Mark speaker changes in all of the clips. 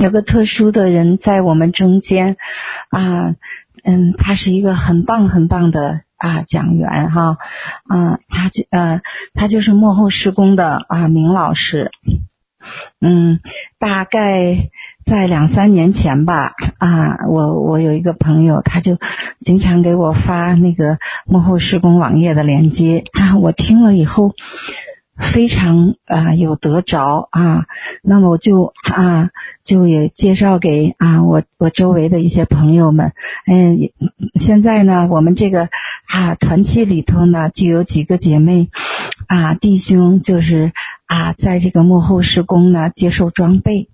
Speaker 1: 有个特殊的人在我们中间，啊，嗯，他是一个很棒很棒的啊讲员哈，嗯，他就呃，他就是幕后施工的啊明老师，嗯，大概在两三年前吧，啊，我我有一个朋友，他就经常给我发那个幕后施工网页的链接，啊，我听了以后。非常啊、有得着啊，那么我就啊就也介绍给啊我我周围的一些朋友们，嗯，现在呢我们这个啊团契里头呢就有几个姐妹啊弟兄就是啊在这个幕后施工呢接受装备。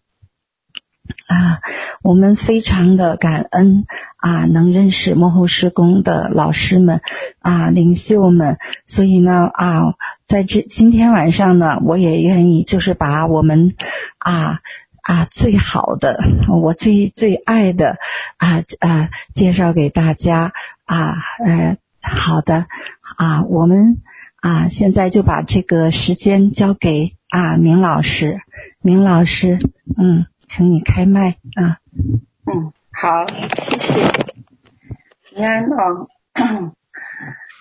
Speaker 1: 啊，我们非常的感恩啊，能认识幕后施工的老师们啊，领袖们。所以呢啊，在这今天晚上呢，我也愿意就是把我们啊啊最好的，我最最爱的啊啊介绍给大家啊呃好的啊，我们啊现在就把这个时间交给啊明老师，明老师，嗯。请你开麦啊。
Speaker 2: 嗯，好，谢谢。平安哦。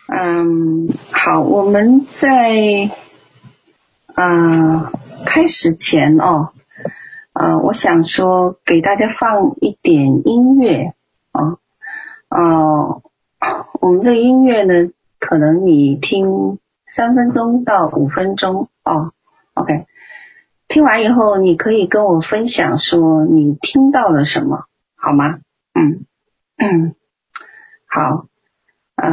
Speaker 2: 嗯，好，我们在呃开始前哦，呃，我想说给大家放一点音乐啊。哦，我们这个音乐呢，可能你听三分钟到五分钟哦。OK。听完以后，你可以跟我分享说你听到了什么，好吗？嗯嗯，好，呃，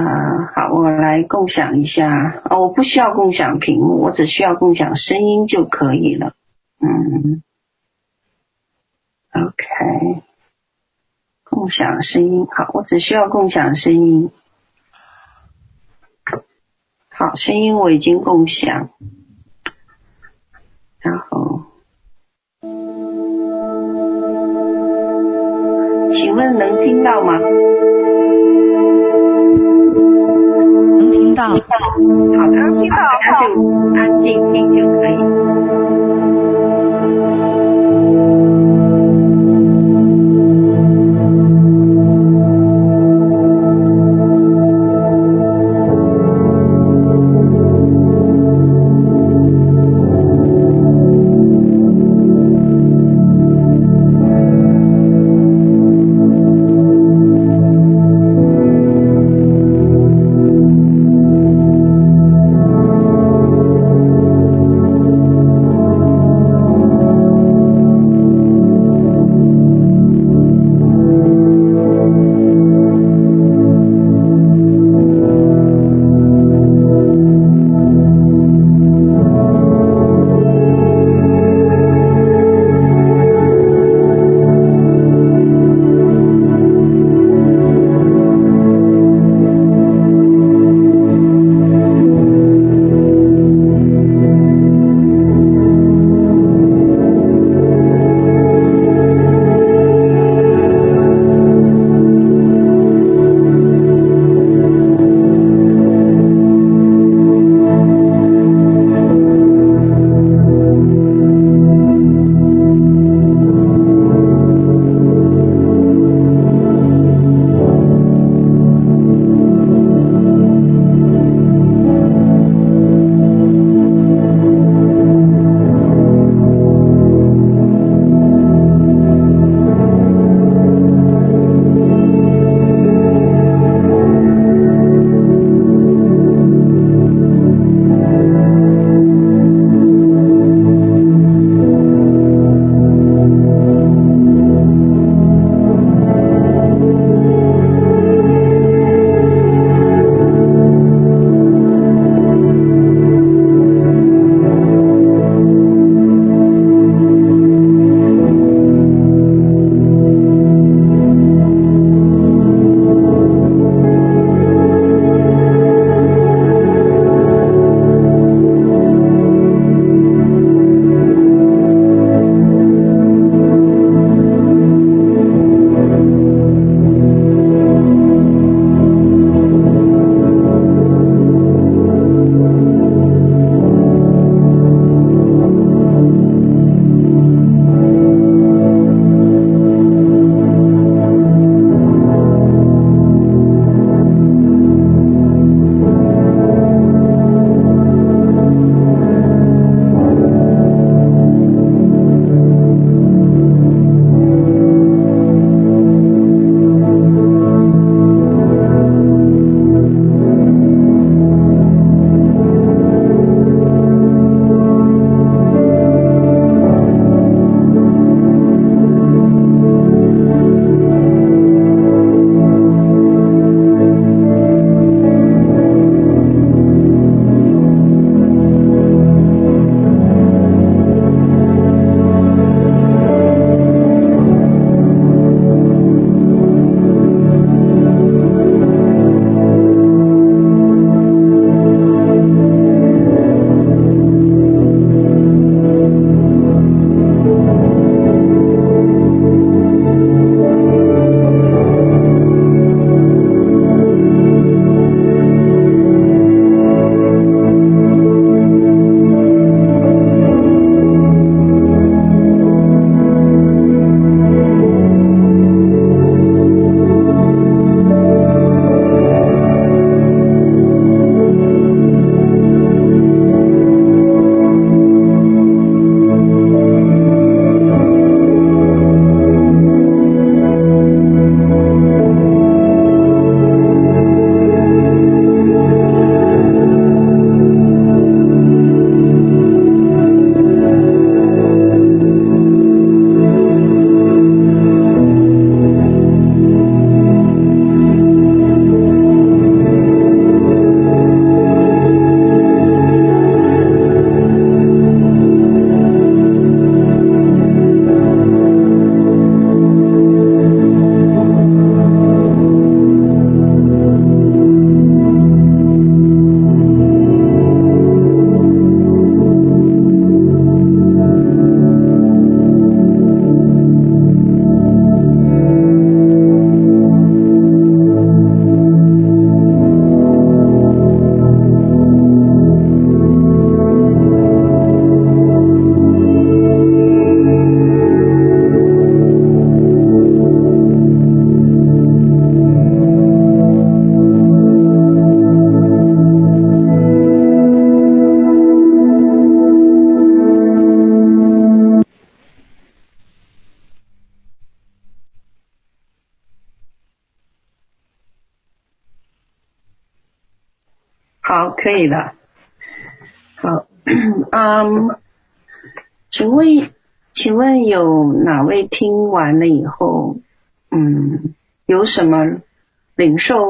Speaker 2: 好，我来共享一下。哦，我不需要共享屏幕，我只需要共享声音就可以了。嗯，OK，共享声音，好，我只需要共享声音。好，声音我已经共享。然后，请问能听到吗？
Speaker 1: 能听到。
Speaker 2: 好的，能听到，那就安静听就可以。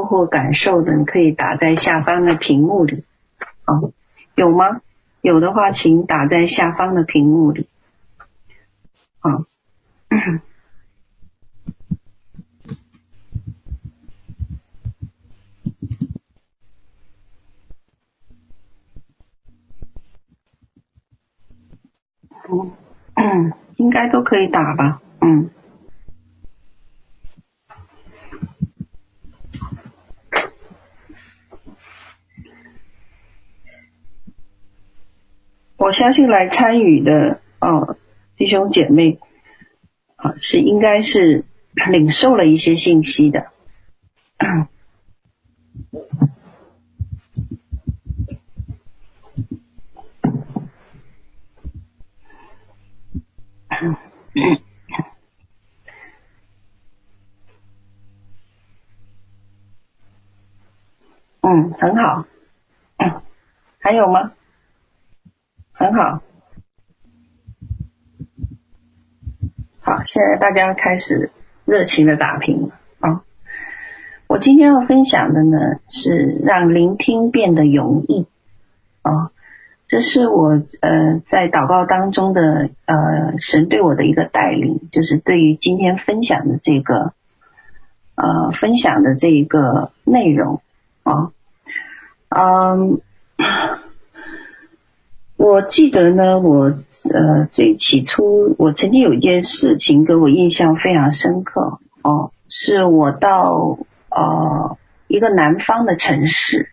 Speaker 2: 或感受的，你可以打在下方的屏幕里。啊，有吗？有的话，请打在下方的屏幕里。好。嗯嗯，应该都可以打吧，嗯。我相信来参与的哦，弟兄姐妹啊，是应该是领受了一些信息的。嗯，很好。还有吗？很好。好，现在大家开始热情的打拼了啊！我今天要分享的呢，是让聆听变得容易啊。这是我呃在祷告当中的呃神对我的一个带领，就是对于今天分享的这个呃分享的这一个内容啊，嗯，我记得呢，我呃最起初我曾经有一件事情给我印象非常深刻哦，是我到呃一个南方的城市。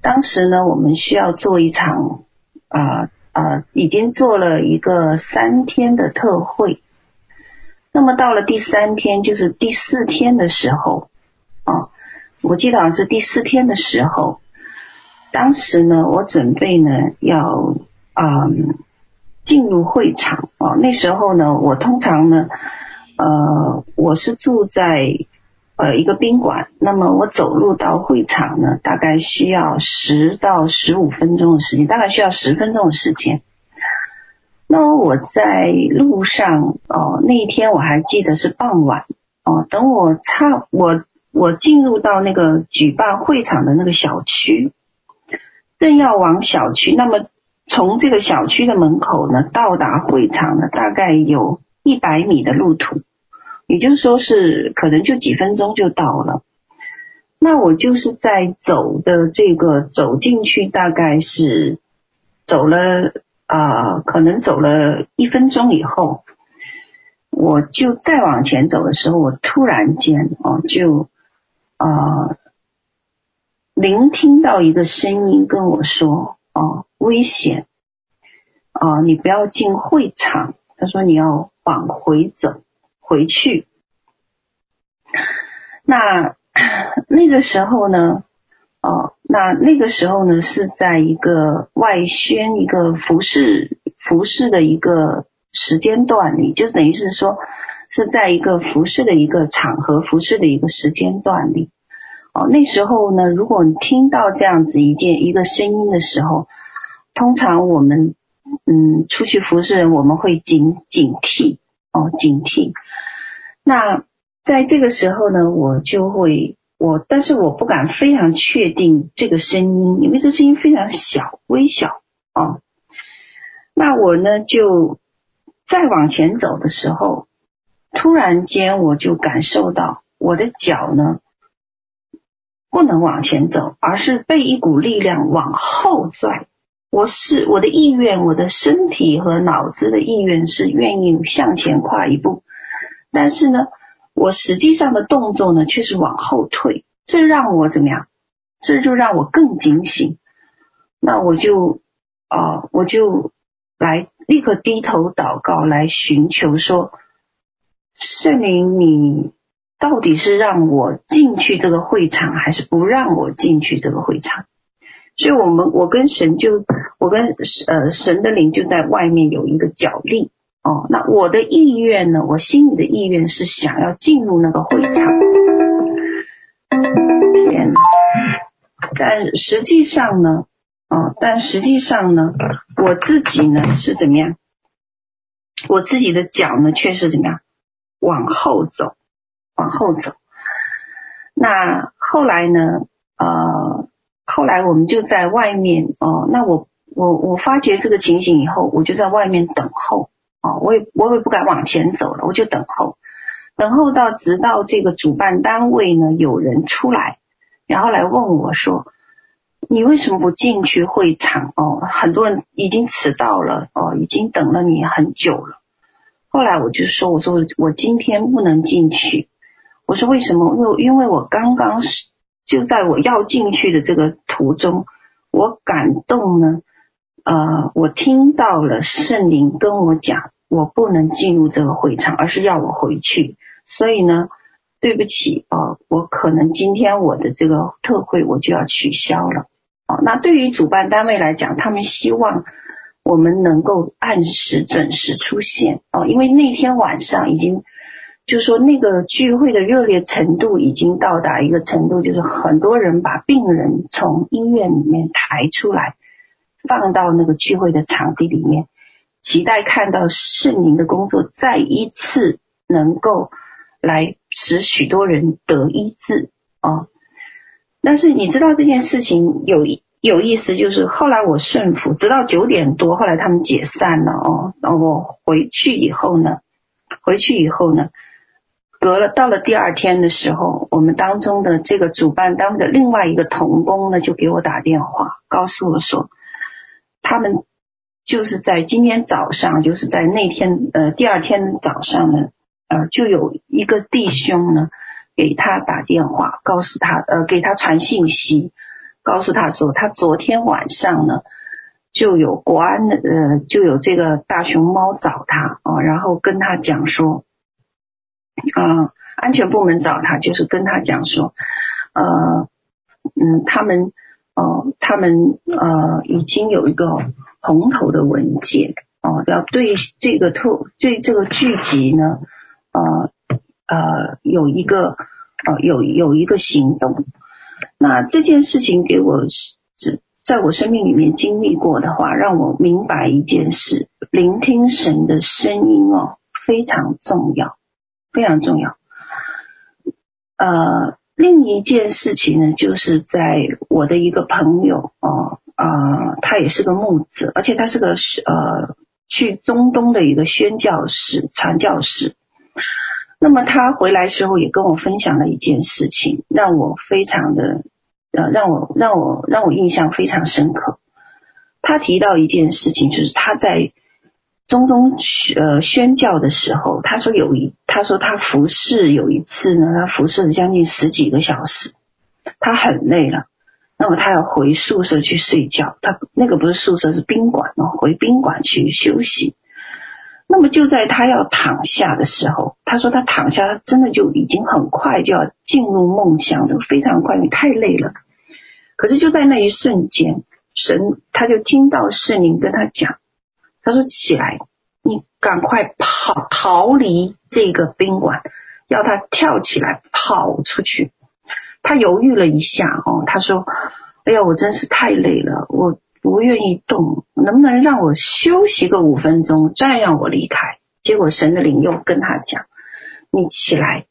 Speaker 2: 当时呢，我们需要做一场啊啊、已经做了一个三天的特会。那么到了第三天，就是第四天的时候，啊、哦，我记得好像是第四天的时候，当时呢，我准备呢要嗯进入会场哦。那时候呢，我通常呢，呃，我是住在。呃，一个宾馆，那么我走路到会场呢，大概需要十到十五分钟的时间，大概需要十分钟的时间。那我在路上，哦，那一天我还记得是傍晚，哦，等我差我我进入到那个举办会场的那个小区，正要往小区，那么从这个小区的门口呢，到达会场呢，大概有一百米的路途。也就说是可能就几分钟就到了，那我就是在走的这个走进去，大概是走了啊、可能走了一分钟以后，我就再往前走的时候，我突然间哦就啊、聆听到一个声音跟我说哦危险啊、呃，你不要进会场，他说你要往回走。回去，那那个时候呢？哦，那那个时候呢，是在一个外宣、一个服饰、服饰的一个时间段里，就等于是说是在一个服饰的一个场合、服饰的一个时间段里。哦，那时候呢，如果你听到这样子一件一个声音的时候，通常我们嗯出去服侍人，我们会警警惕。哦，警惕。那在这个时候呢，我就会我，但是我不敢非常确定这个声音，因为这声音非常小，微小哦。那我呢，就再往前走的时候，突然间我就感受到我的脚呢不能往前走，而是被一股力量往后拽。我是我的意愿，我的身体和脑子的意愿是愿意向前跨一步，但是呢，我实际上的动作呢却是往后退，这让我怎么样？这就让我更警醒。那我就啊、我就来立刻低头祷告，来寻求说，圣灵，你到底是让我进去这个会场，还是不让我进去这个会场？所以，我们我跟神就，我跟呃神的灵就在外面有一个角力哦。那我的意愿呢？我心里的意愿是想要进入那个会场。天哪，但实际上呢，啊，但实际上呢，我自己呢是怎么样？我自己的脚呢却是怎么样？往后走，往后走。那后来呢？呃，后来我们就在外面哦。那我我我发觉这个情形以后，我就在外面等候哦。我也我也不敢往前走了，我就等候，等候到直到这个主办单位呢有人出来，然后来问我说：“你为什么不进去会场？哦，很多人已经迟到了哦，已经等了你很久了。”后来我就说：“我说我今天不能进去。”我说：“为什么？因为因为我刚刚是。”就在我要进去的这个途中，我感动呢，呃，我听到了圣灵跟我讲，我不能进入这个会场，而是要我回去。所以呢，对不起，呃，我可能今天我的这个特会我就要取消了。哦，那对于主办单位来讲，他们希望我们能够按时准时出现哦，因为那天晚上已经。就说，那个聚会的热烈程度已经到达一个程度，就是很多人把病人从医院里面抬出来，放到那个聚会的场地里面，期待看到圣灵的工作再一次能够来使许多人得医治啊。但是你知道这件事情有有意思，就是后来我顺服，直到九点多，后来他们解散了哦。然后我回去以后呢，回去以后呢。隔了到了第二天的时候，我们当中的这个主办单位的另外一个同工呢，就给我打电话，告诉我说，他们就是在今天早上，就是在那天呃第二天早上呢，呃就有一个弟兄呢给他打电话，告诉他呃给他传信息，告诉他说，他昨天晚上呢就有国安的呃就有这个大熊猫找他啊，然后跟他讲说。啊、安全部门找他，就是跟他讲说，呃，嗯，他们，呃，他们，呃，已经有一个红头的文件，哦、要对这个特对这个聚集呢，呃，呃，有一个，呃，有有一个行动。那这件事情给我是在我生命里面经历过的话，让我明白一件事：聆听神的声音哦，非常重要。非常重要。呃，另一件事情呢，就是在我的一个朋友哦，啊、呃，他也是个牧者，而且他是个呃去中东的一个宣教士、传教士。那么他回来时候也跟我分享了一件事情，让我非常的呃，让我让我让我印象非常深刻。他提到一件事情，就是他在。中东呃宣教的时候，他说有一，他说他服侍有一次呢，他服侍了将近十几个小时，他很累了，那么他要回宿舍去睡觉，他那个不是宿舍是宾馆哦，回宾馆去休息。那么就在他要躺下的时候，他说他躺下，他真的就已经很快就要进入梦乡了，非常快，你太累了。可是就在那一瞬间，神他就听到圣灵跟他讲。他说：“起来，你赶快跑，逃离这个宾馆，要他跳起来跑出去。”他犹豫了一下，哦，他说：“哎呀，我真是太累了，我不愿意动，能不能让我休息个五分钟，再让我离开？”结果神的灵又跟他讲：“你起来，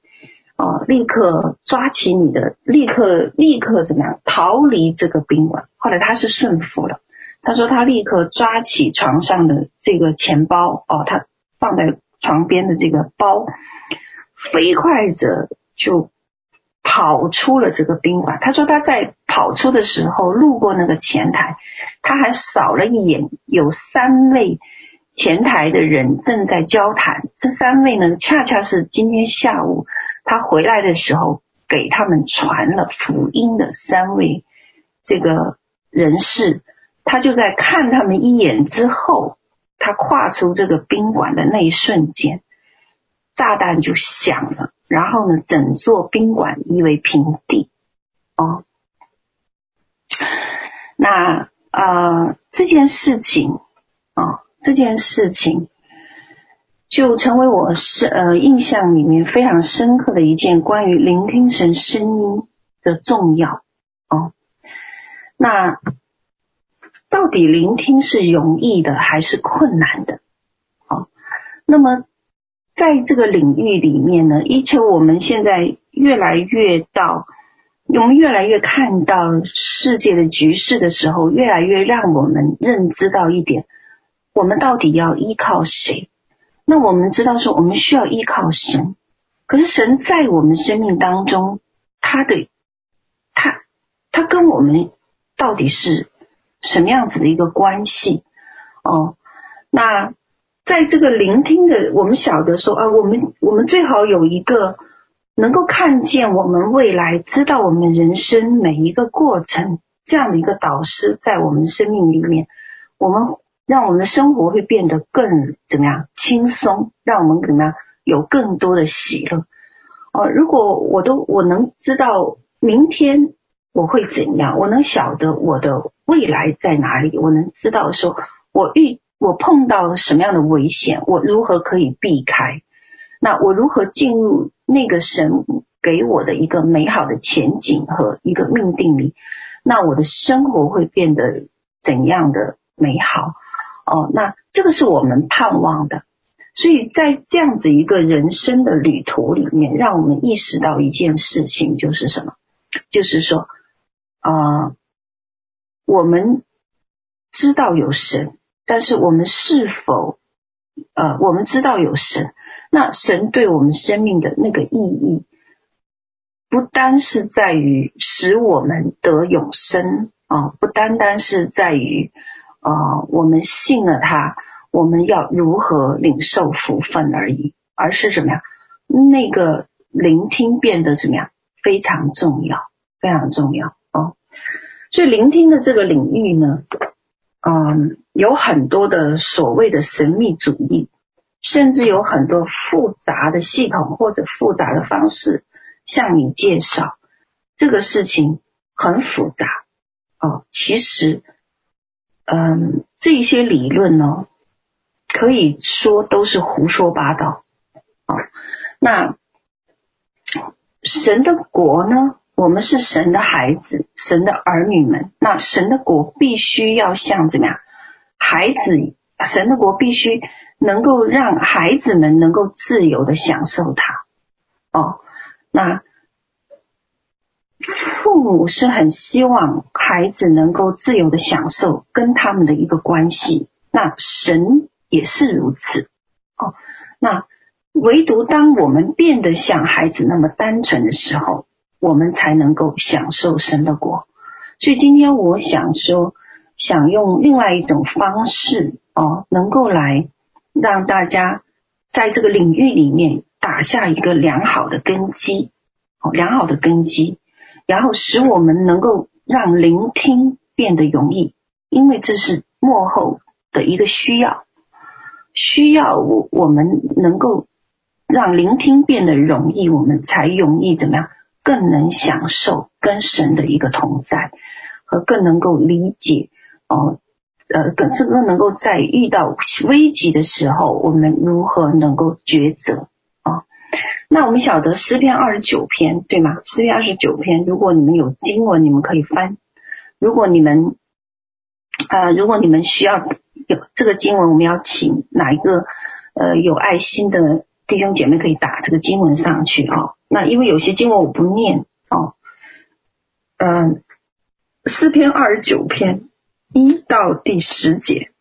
Speaker 2: 哦，立刻抓起你的，立刻立刻怎么样逃离这个宾馆？”后来他是顺服了。他说：“他立刻抓起床上的这个钱包，哦，他放在床边的这个包，飞快着就跑出了这个宾馆。他说他在跑出的时候，路过那个前台，他还扫了一眼，有三位前台的人正在交谈。这三位呢，恰恰是今天下午他回来的时候给他们传了福音的三位这个人士。”他就在看他们一眼之后，他跨出这个宾馆的那一瞬间，炸弹就响了，然后呢，整座宾馆夷为平地。哦，那呃这件事情啊、哦，这件事情就成为我是呃印象里面非常深刻的一件关于聆听神声音的重要。哦，那到底聆听是容易的还是困难的？好，那么在这个领域里面呢，而且我们现在越来越到，我们越来越看到世界的局势的时候，越来越让我们认知到一点，我们到底要依靠谁？那我们知道说，我们需要依靠神，可是神在我们生命当中，他的他他跟我们到底是什么样子的一个关系？哦，那在这个聆听的，我们晓得说啊，我们我们最好有一个能够看见我们未来，知道我们人生每一个过程这样的一个导师，在我们生命里面，我们。让我们的生活会变得更怎么样轻松？让我们怎么样有更多的喜乐？哦，如果我都我能知道明天我会怎样，我能晓得我的未来在哪里，我能知道说我遇我碰到什么样的危险，我如何可以避开？那我如何进入那个神给我的一个美好的前景和一个命定里？那我的生活会变得怎样的美好？哦，那这个是我们盼望的，所以在这样子一个人生的旅途里面，让我们意识到一件事情，就是什么？就是说，啊、呃，我们知道有神，但是我们是否，呃，我们知道有神，那神对我们生命的那个意义，不单是在于使我们得永生啊、不单单是在于。啊、我们信了他，我们要如何领受福分而已，而是怎么样？那个聆听变得怎么样？非常重要，非常重要哦。所以聆听的这个领域呢，嗯、有很多的所谓的神秘主义，甚至有很多复杂的系统或者复杂的方式向你介绍这个事情很复杂哦。其实。嗯，这些理论呢，可以说都是胡说八道啊。那神的国呢？我们是神的孩子，神的儿女们。那神的国必须要像怎么样？孩子，神的国必须能够让孩子们能够自由的享受它。哦，那。父母是很希望孩子能够自由的享受跟他们的一个关系，那神也是如此哦。那唯独当我们变得像孩子那么单纯的时候，我们才能够享受神的国。所以今天我想说，想用另外一种方式哦，能够来让大家在这个领域里面打下一个良好的根基哦，良好的根基。然后使我们能够让聆听变得容易，因为这是幕后的一个需要，需要我我们能够让聆听变得容易，我们才容易怎么样，更能享受跟神的一个同在，和更能够理解哦，呃，更这个能够在遇到危急的时候，我们如何能够抉择啊。那我们晓得诗篇二十九篇对吗？诗篇二十九篇，如果你们有经文，你们可以翻；如果你们啊、呃，如果你们需要有这个经文，我们要请哪一个呃有爱心的弟兄姐妹可以打这个经文上去啊、哦？那因为有些经文我不念哦。嗯，诗篇二十九篇一到第十节，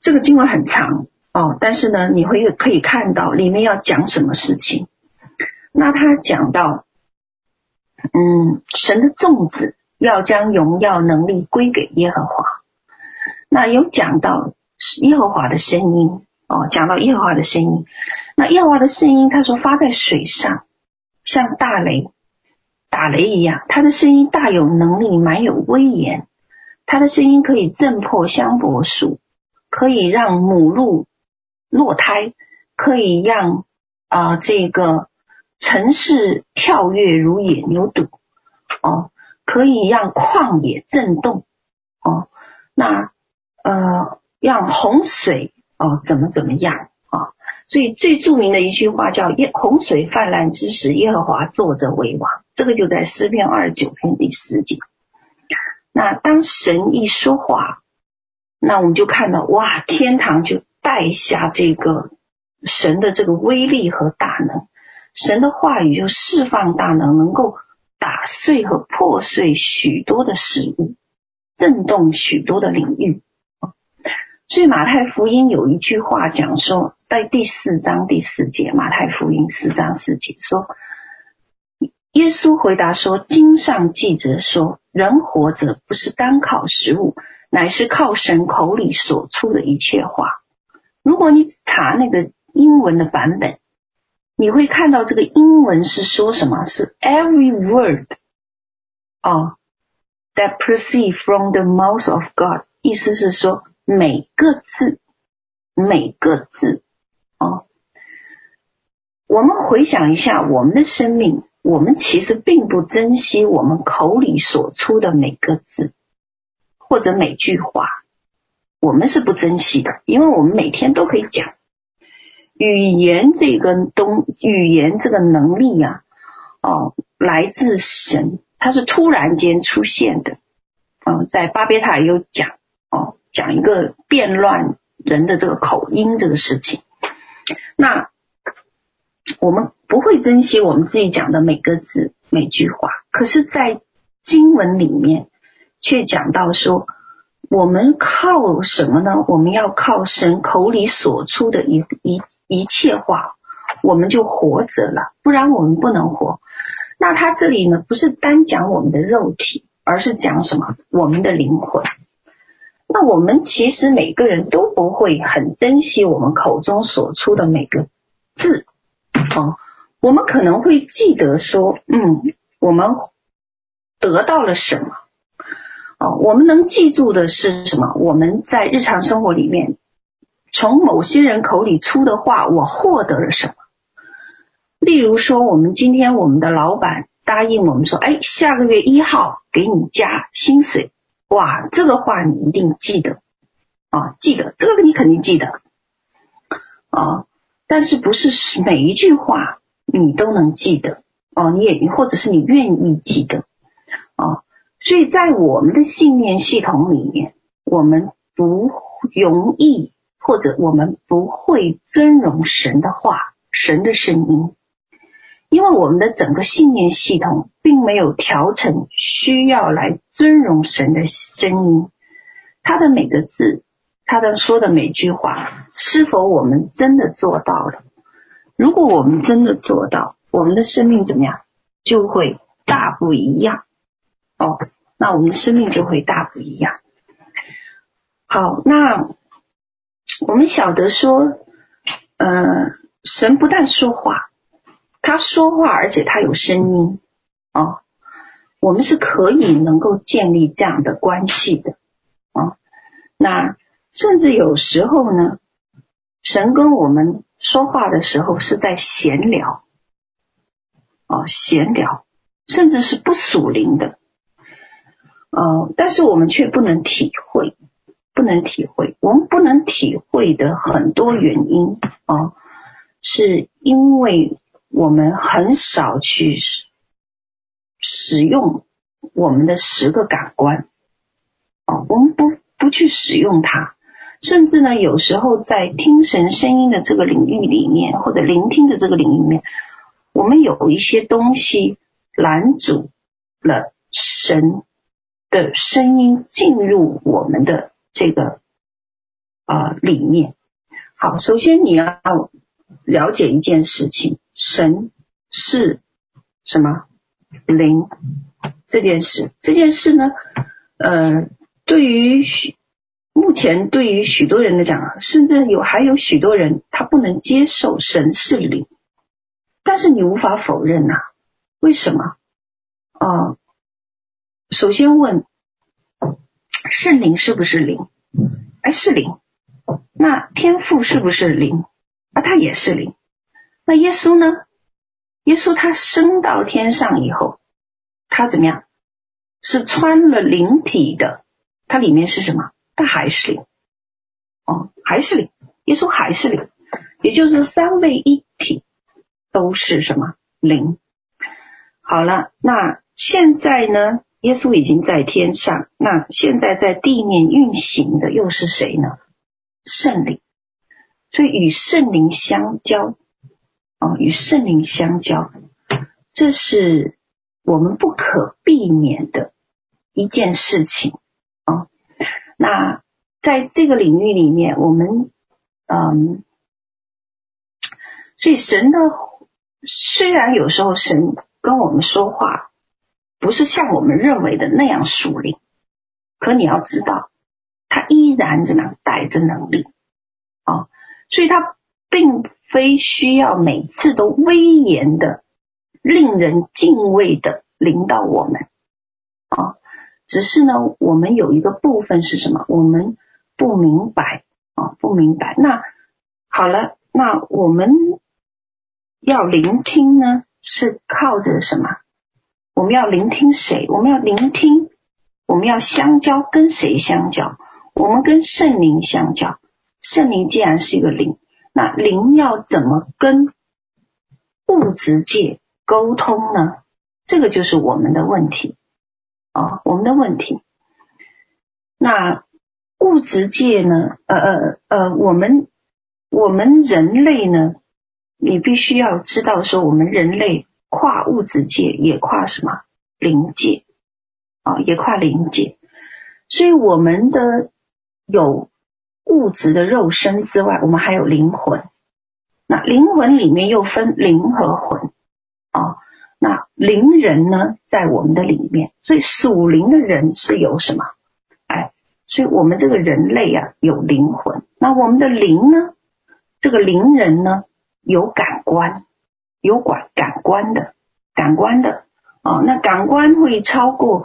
Speaker 2: 这个经文很长。哦，但是呢，你会可以看到里面要讲什么事情。那他讲到，嗯，神的众子要将荣耀能力归给耶和华。那有讲到耶和华的声音哦，讲到耶和华的声音。那耶和华的声音，他说发在水上，像大雷打雷一样。他的声音大有能力，满有威严。他的声音可以震破香柏树，可以让母鹿。落胎可以让啊、这个城市跳跃如野牛犊哦，可以让旷野震动哦，那呃让洪水哦怎么怎么样啊、所以最著名的一句话叫“耶洪水泛滥之时，耶和华坐着为王”，这个就在诗篇二十九篇第十节。那当神一说话，那我们就看到哇，天堂就带下这个神的这个威力和大能，神的话语就释放大能，能够打碎和破碎许多的事物，震动许多的领域。所以马太福音有一句话讲说，在第四章第四节，马太福音四章四节说，耶稣回答说：“经上记着说，人活着不是单靠食物，乃是靠神口里所出的一切话。”如果你查那个英文的版本，你会看到这个英文是说什么？是 “every word” 哦，that proceed from the mouth of God，意思是说。每个字，每个字，哦，我们回想一下我们的生命，我们其实并不珍惜我们口里所出的每个字，或者每句话，我们是不珍惜的，因为我们每天都可以讲。语言这个东，语言这个能力呀，哦，来自神，它是突然间出现的。嗯，在巴别塔也有讲哦。讲一个变乱人的这个口音这个事情，那我们不会珍惜我们自己讲的每个字每句话，可是，在经文里面却讲到说，我们靠什么呢？我们要靠神口里所出的一一一切话，我们就活着了，不然我们不能活。那他这里呢，不是单讲我们的肉体，而是讲什么？我们的灵魂。那我们其实每个人都不会很珍惜我们口中所出的每个字，哦，我们可能会记得说，嗯，我们得到了什么，哦，我们能记住的是什么？我们在日常生活里面，从某些人口里出的话，我获得了什么？例如说，我们今天我们的老板答应我们说，哎，下个月一号给你加薪水。哇，这个话你一定记得啊，记得这个你肯定记得啊，但是不是每一句话你都能记得哦？你也或者是你愿意记得啊？所以在我们的信念系统里面，我们不容易或者我们不会尊荣神的话，神的声音。因为我们的整个信念系统并没有调成需要来尊荣神的声音，他的每个字，他的说的每句话，是否我们真的做到了？如果我们真的做到，我们的生命怎么样？就会大不一样。哦，那我们的生命就会大不一样。好，那我们晓得说，呃，神不但说话。他说话，而且他有声音啊，我们是可以能够建立这样的关系的啊。那甚至有时候呢，神跟我们说话的时候是在闲聊啊，闲聊，甚至是不属灵的，呃，但是我们却不能体会，不能体会。我们不能体会的很多原因啊，是因为。我们很少去使用我们的十个感官，哦，我们不不去使用它，甚至呢，有时候在听神声音的这个领域里面，或者聆听的这个领域里面，我们有一些东西拦阻了神的声音进入我们的这个啊、呃、里面。好，首先你要了解一件事情。神是什么灵？这件事，这件事呢？呃，对于许目前对于许多人来讲啊，甚至有还有许多人他不能接受神是灵，但是你无法否认呐、为什么？啊、首先问圣灵是不是灵？哎，是灵。那天父是不是灵？啊，他也是灵。那耶稣呢？耶稣他升到天上以后，他怎么样？是穿了灵体的，它里面是什么？他还是灵，哦，还是灵。耶稣还是灵，也就是三位一体都是什么灵？好了，那现在呢？耶稣已经在天上，那现在在地面运行的又是谁呢？圣灵。所以与圣灵相交，啊，与圣灵相交，这是我们不可避免的一件事情啊。那在这个领域里面，我们，嗯，所以神的虽然有时候神跟我们说话，不是像我们认为的那样属灵，可你要知道，他依然怎么样带着能力啊。所以，他并非需要每次都威严的、令人敬畏的领导我们啊。只是呢，我们有一个部分是什么？我们不明白啊，不明白。那好了，那我们要聆听呢，是靠着什么？我们要聆听谁？我们要聆听，我们要相交，跟谁相交？我们跟圣灵相交。圣灵既然是一个灵，那灵要怎么跟物质界沟通呢？这个就是我们的问题啊，我们的问题。那物质界呢？呃呃呃，我们我们人类呢？你必须要知道说，我们人类跨物质界，也跨什么灵界啊？也跨灵界，所以我们的有。物质的肉身之外，我们还有灵魂。那灵魂里面又分灵和魂啊。那灵人呢，在我们的里面，所以属灵的人是有什么？哎，所以我们这个人类啊，有灵魂。那我们的灵呢？这个灵人呢，有感官，有管感官的，感官的啊。那感官会超过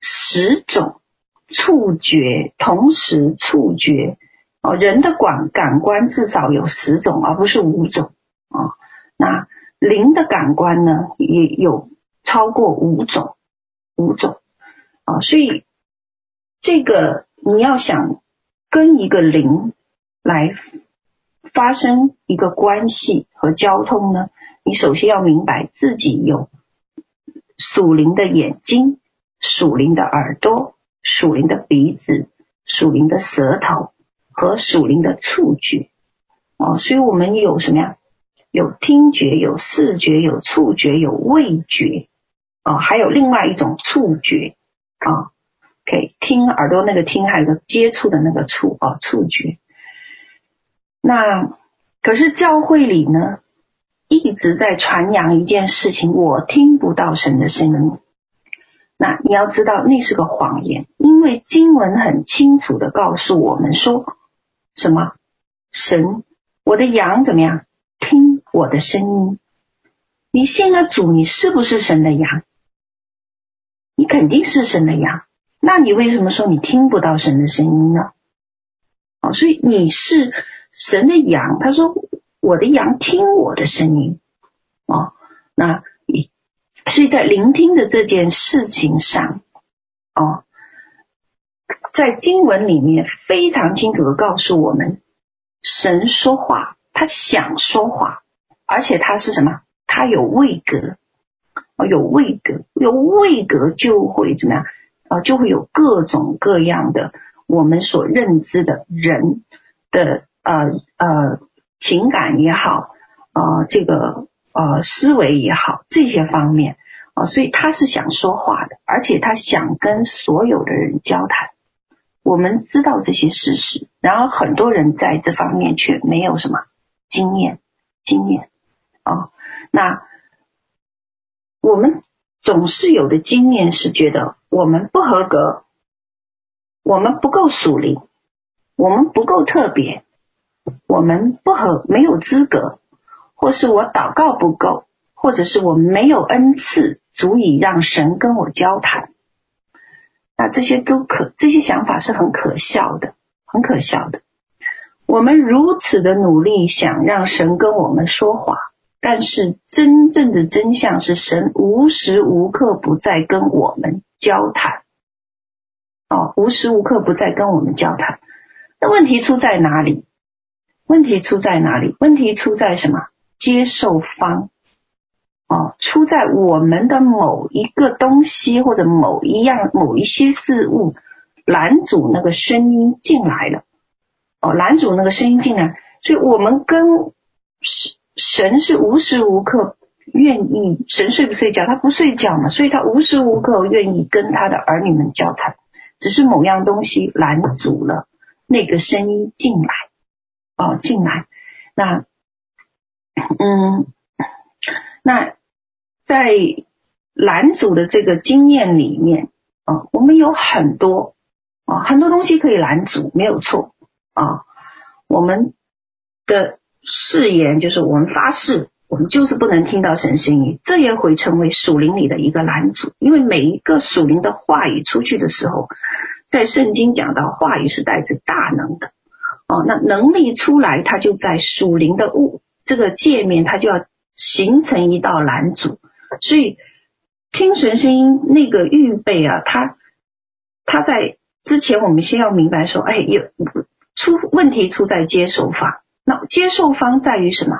Speaker 2: 十种。触觉同时触觉哦，人的感感官至少有十种，而不是五种啊。那灵的感官呢，也有超过五种，五种啊。所以这个你要想跟一个灵来发生一个关系和交通呢，你首先要明白自己有属灵的眼睛，属灵的耳朵。属灵的鼻子、属灵的舌头和属灵的触觉哦，所以我们有什么呀？有听觉、有视觉、有触觉、有味觉哦，还有另外一种触觉啊，可以听耳朵那个听，还有个接触的那个触啊，触觉。那可是教会里呢，一直在传扬一件事情，我听不到神的声音。那你要知道，那是个谎言，因为经文很清楚的告诉我们说，什么？神，我的羊怎么样？听我的声音。你信了主，你是不是神的羊？你肯定是神的羊。那你为什么说你听不到神的声音呢？哦，所以你是神的羊。他说，我的羊听我的声音。哦，那。所以在聆听的这件事情上，哦，在经文里面非常清楚的告诉我们，神说话，他想说话，而且他是什么？他有位格，哦，有位格，有位格就会怎么样？啊，就会有各种各样的我们所认知的人的呃呃情感也好，呃这个。呃，思维也好，这些方面啊、所以他是想说话的，而且他想跟所有的人交谈。我们知道这些事实，然而很多人在这方面却没有什么经验，经验啊、那我们总是有的经验是觉得我们不合格，我们不够属灵，我们不够特别，我们不合，没有资格。或是我祷告不够，或者是我没有恩赐，足以让神跟我交谈。那这些都可，这些想法是很可笑的，很可笑的。我们如此的努力想让神跟我们说话，但是真正的真相是，神无时无刻不在跟我们交谈。哦，无时无刻不在跟我们交谈。那问题出在哪里？问题出在哪里？问题出在什么？接受方哦，出在我们的某一个东西或者某一样某一些事物拦阻那个声音进来了，哦，拦阻那个声音进来，所以我们跟神神是无时无刻愿意，神睡不睡觉？他不睡觉嘛，所以他无时无刻愿意跟他的儿女们交谈，只是某样东西拦阻了那个声音进来，哦，进来，那，嗯。那在拦阻的这个经验里面啊，我们有很多啊，很多东西可以拦阻，没有错啊。我们的誓言就是我们发誓，我们就是不能听到神声音，这也会成为属灵里的一个拦阻。因为每一个属灵的话语出去的时候，在圣经讲到话语是带着大能的哦，那能力出来，它就在属灵的物这个界面，它就要。形成一道拦阻，所以听神声音那个预备啊，它它在之前，我们先要明白说，哎，有出问题出在接受方，那接受方在于什么？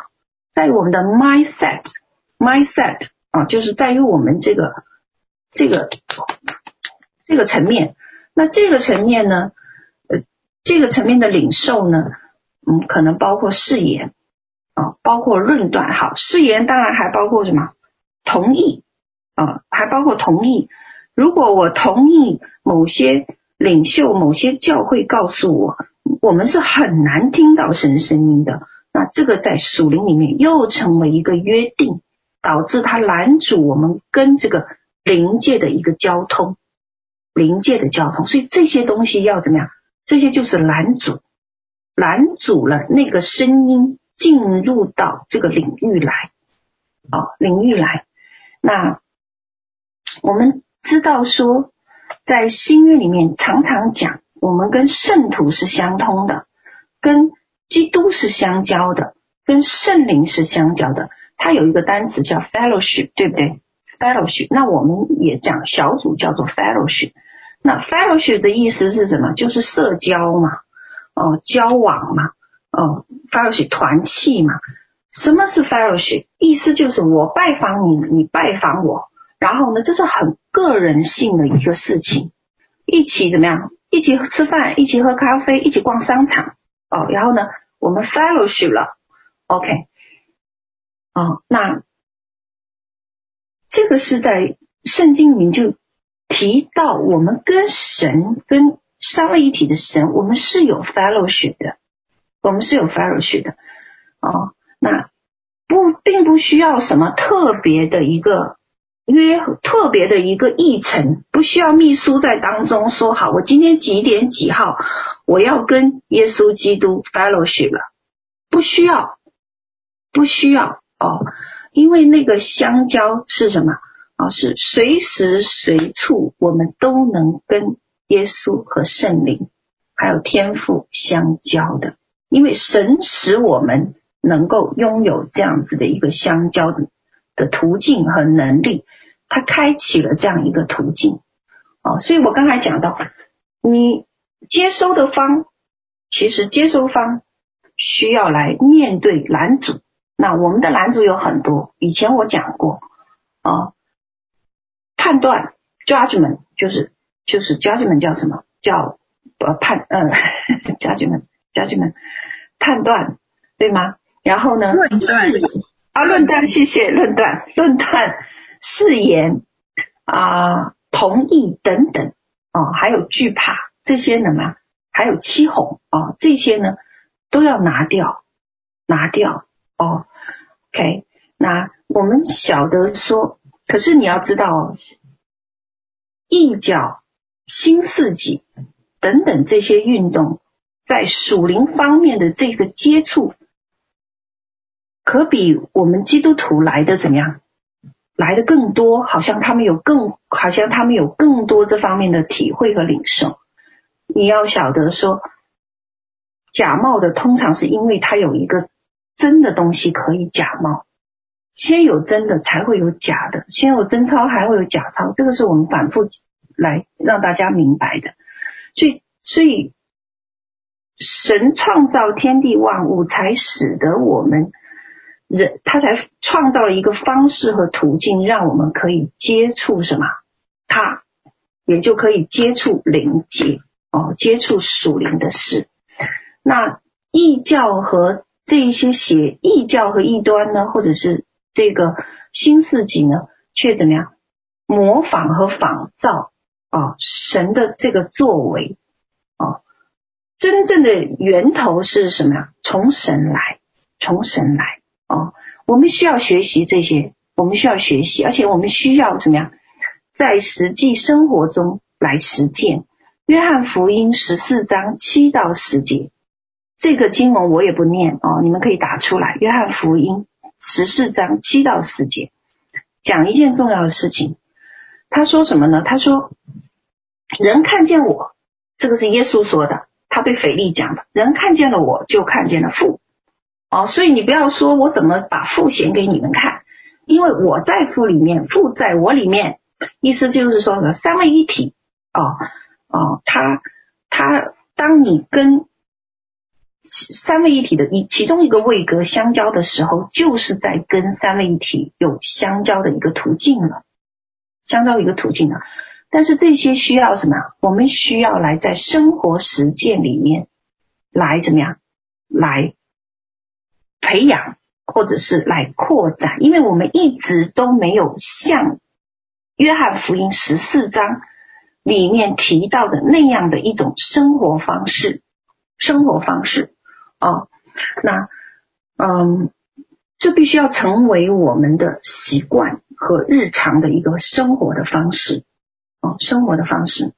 Speaker 2: 在于我们的 mindset，mindset 啊，就是在于我们这个这个这个层面。那这个层面呢，呃，这个层面的领受呢，嗯，可能包括誓言。啊，包括论断，好，誓言当然还包括什么？同意啊，还包括同意。如果我同意某些领袖、某些教会告诉我，我们是很难听到神声音的，那这个在属灵里面又成为一个约定，导致它拦阻我们跟这个灵界的一个交通，灵界的交通。所以这些东西要怎么样？这些就是拦阻，拦阻了那个声音。进入到这个领域来，哦，领域来。那我们知道说，在新约里面常常讲，我们跟圣徒是相通的，跟基督是相交的，跟圣灵是相交的。它有一个单词叫 fellowship，对不对？fellowship。那我们也讲小组叫做 fellowship。那 fellowship 的意思是什么？就是社交嘛，哦，交往嘛。哦，fellowship 团契嘛？什么是 fellowship？意思就是我拜访你，你拜访我，然后呢，这是很个人性的一个事情。一起怎么样？一起吃饭，一起喝咖啡，一起逛商场。哦，然后呢，我们 fellowship 了。OK。哦，那这个是在圣经里面就提到，我们跟神、跟三位一体的神，我们是有 fellowship 的。我们是有 fellowship 的，哦，那不并不需要什么特别的一个约，特别的一个议程，不需要秘书在当中说好，我今天几点几号我要跟耶稣基督 fellowship 了，不需要，不需要哦，因为那个相交是什么啊？是随时随处我们都能跟耶稣和圣灵还有天父相交的。因为神使我们能够拥有这样子的一个相交的的途径和能力，他开启了这样一个途径啊，所以我刚才讲到，你接收的方，其实接收方需要来面对拦阻。那我们的拦阻有很多，以前我讲过啊，判断 judgment 就是就是 judgment 叫什么？叫呃判呃 judgment。家人们，判断对吗？然后呢？论断啊，论断，谢谢论断，论断，誓言啊，同意等等啊，还有惧怕这些呢嘛，还有欺哄啊，这些呢都要拿掉，拿掉哦。OK，那我们晓得说，可是你要知道，异教、新世纪等等这些运动。在属灵方面的这个接触，可比我们基督徒来的怎么样？来的更多，好像他们有更，好像他们有更多这方面的体会和领受。你要晓得说，假冒的通常是因为他有一个真的东西可以假冒，先有真的才会有假的，先有真钞还会有假钞，这个是我们反复来让大家明白的。所以，所以。神创造天地万物，才使得我们人他才创造了一个方式和途径，让我们可以接触什么？他也就可以接触灵界哦，接触属灵的事。那异教和这一些邪异教和异端呢，或者是这个新世纪呢，却怎么样模仿和仿造啊、神的这个作为啊、真正的源头是什么呀？从神来，从神来。哦，我们需要学习这些，我们需要学习，而且我们需要怎么样，在实际生活中来实践。约翰福音十四章七到十节，这个经文我也不念哦，你们可以打出来。约翰福音十四章七到十节，讲一件重要的事情。他说什么呢？他说，人看见我，这个是耶稣说的，他对腓力讲的，人看见了我就看见了父。哦，所以你不要说我怎么把父显给你们看，因为我在父里面，父在我里面，意思就是说呢，三位一体。哦哦，他他，当你跟三位一体的一其中一个位格相交的时候，就是在跟三位一体有相交的一个途径了，相交一个途径了。但是这些需要什么？我们需要来在生活实践里面来怎么样来。培养，或者是来扩展，因为我们一直都没有像约翰福音十四章里面提到的那样的一种生活方式，生活方式哦，那嗯，这必须要成为我们的习惯和日常的一个生活的方式生活的方式。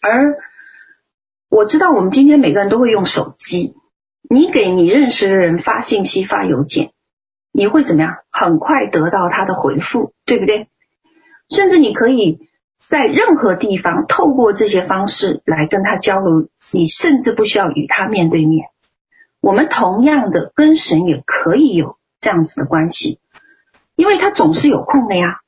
Speaker 2: 而我知道，我们今天每个人都会用手机。你给你认识的人发信息、发邮件，你会怎么样？很快得到他的回复，对不对？甚至你可以在任何地方透过这些方式来跟他交流，你甚至不需要与他面对面。我们同样的跟神也可以有这样子的关系，因为他总是有空的呀。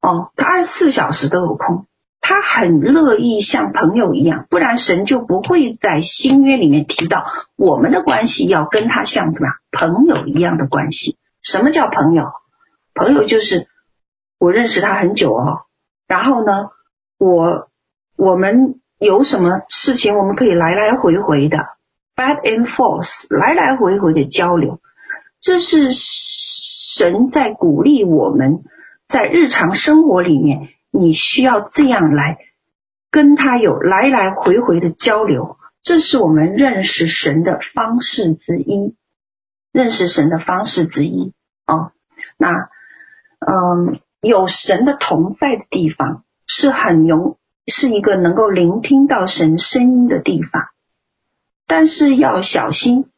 Speaker 2: 哦，他二十四小时都有空。他很乐意像朋友一样，不然神就不会在新约里面提到我们的关系要跟他像什么朋友一样的关系。什么叫朋友？朋友就是我认识他很久哦，然后呢，我我们有什么事情我们可以来来回回的 back and forth 来来回回的交流，这是神在鼓励我们在日常生活里面。你需要这样来跟他有来来回回的交流，这是我们认识神的方式之一，认识神的方式之一哦。那嗯，有神的同在的地方是很容，是一个能够聆听到神声音的地方，但是要小心，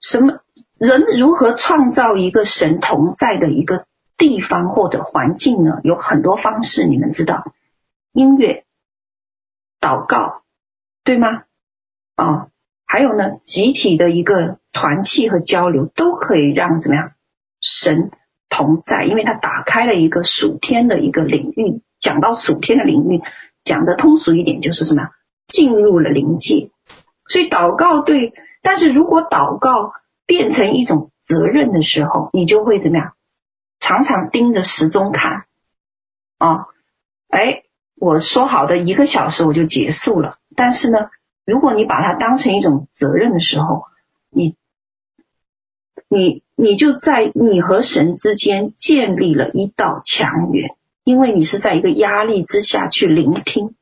Speaker 2: 什么人如何创造一个神同在的一个。地方或者环境呢，有很多方式，你们知道，音乐、祷告，对吗？哦，还有呢，集体的一个团契和交流，都可以让怎么样神同在，因为它打开了一个属天的一个领域。讲到属天的领域，讲得通俗一点，就是什么？进入了灵界。所以祷告对，但是如果祷告变成一种责任的时候，你就会怎么样？常常盯着时钟看，啊，哎，我说好的一个小时我就结束了。但是呢，如果你把它当成一种责任的时候，你，你，你就在你和神之间建立了一道墙垣，因为你是在一个压力之下去聆听，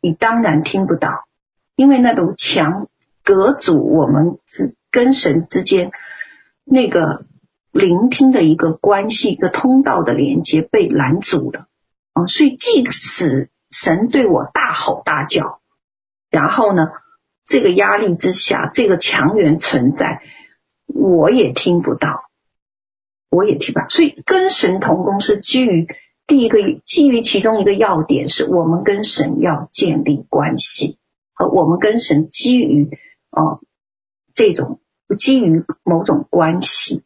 Speaker 2: 你当然听不到，因为那堵墙隔阻我们之跟神之间那个。聆听的一个关系，一个通道的连接被拦阻了啊！所以即使神对我大吼大叫，然后呢，这个压力之下，这个墙垣存在，我也听不到，我也听不到。所以跟神同工是基于第一个，基于其中一个要点，是我们跟神要建立关系，和我们跟神基于啊这种基于某种关系。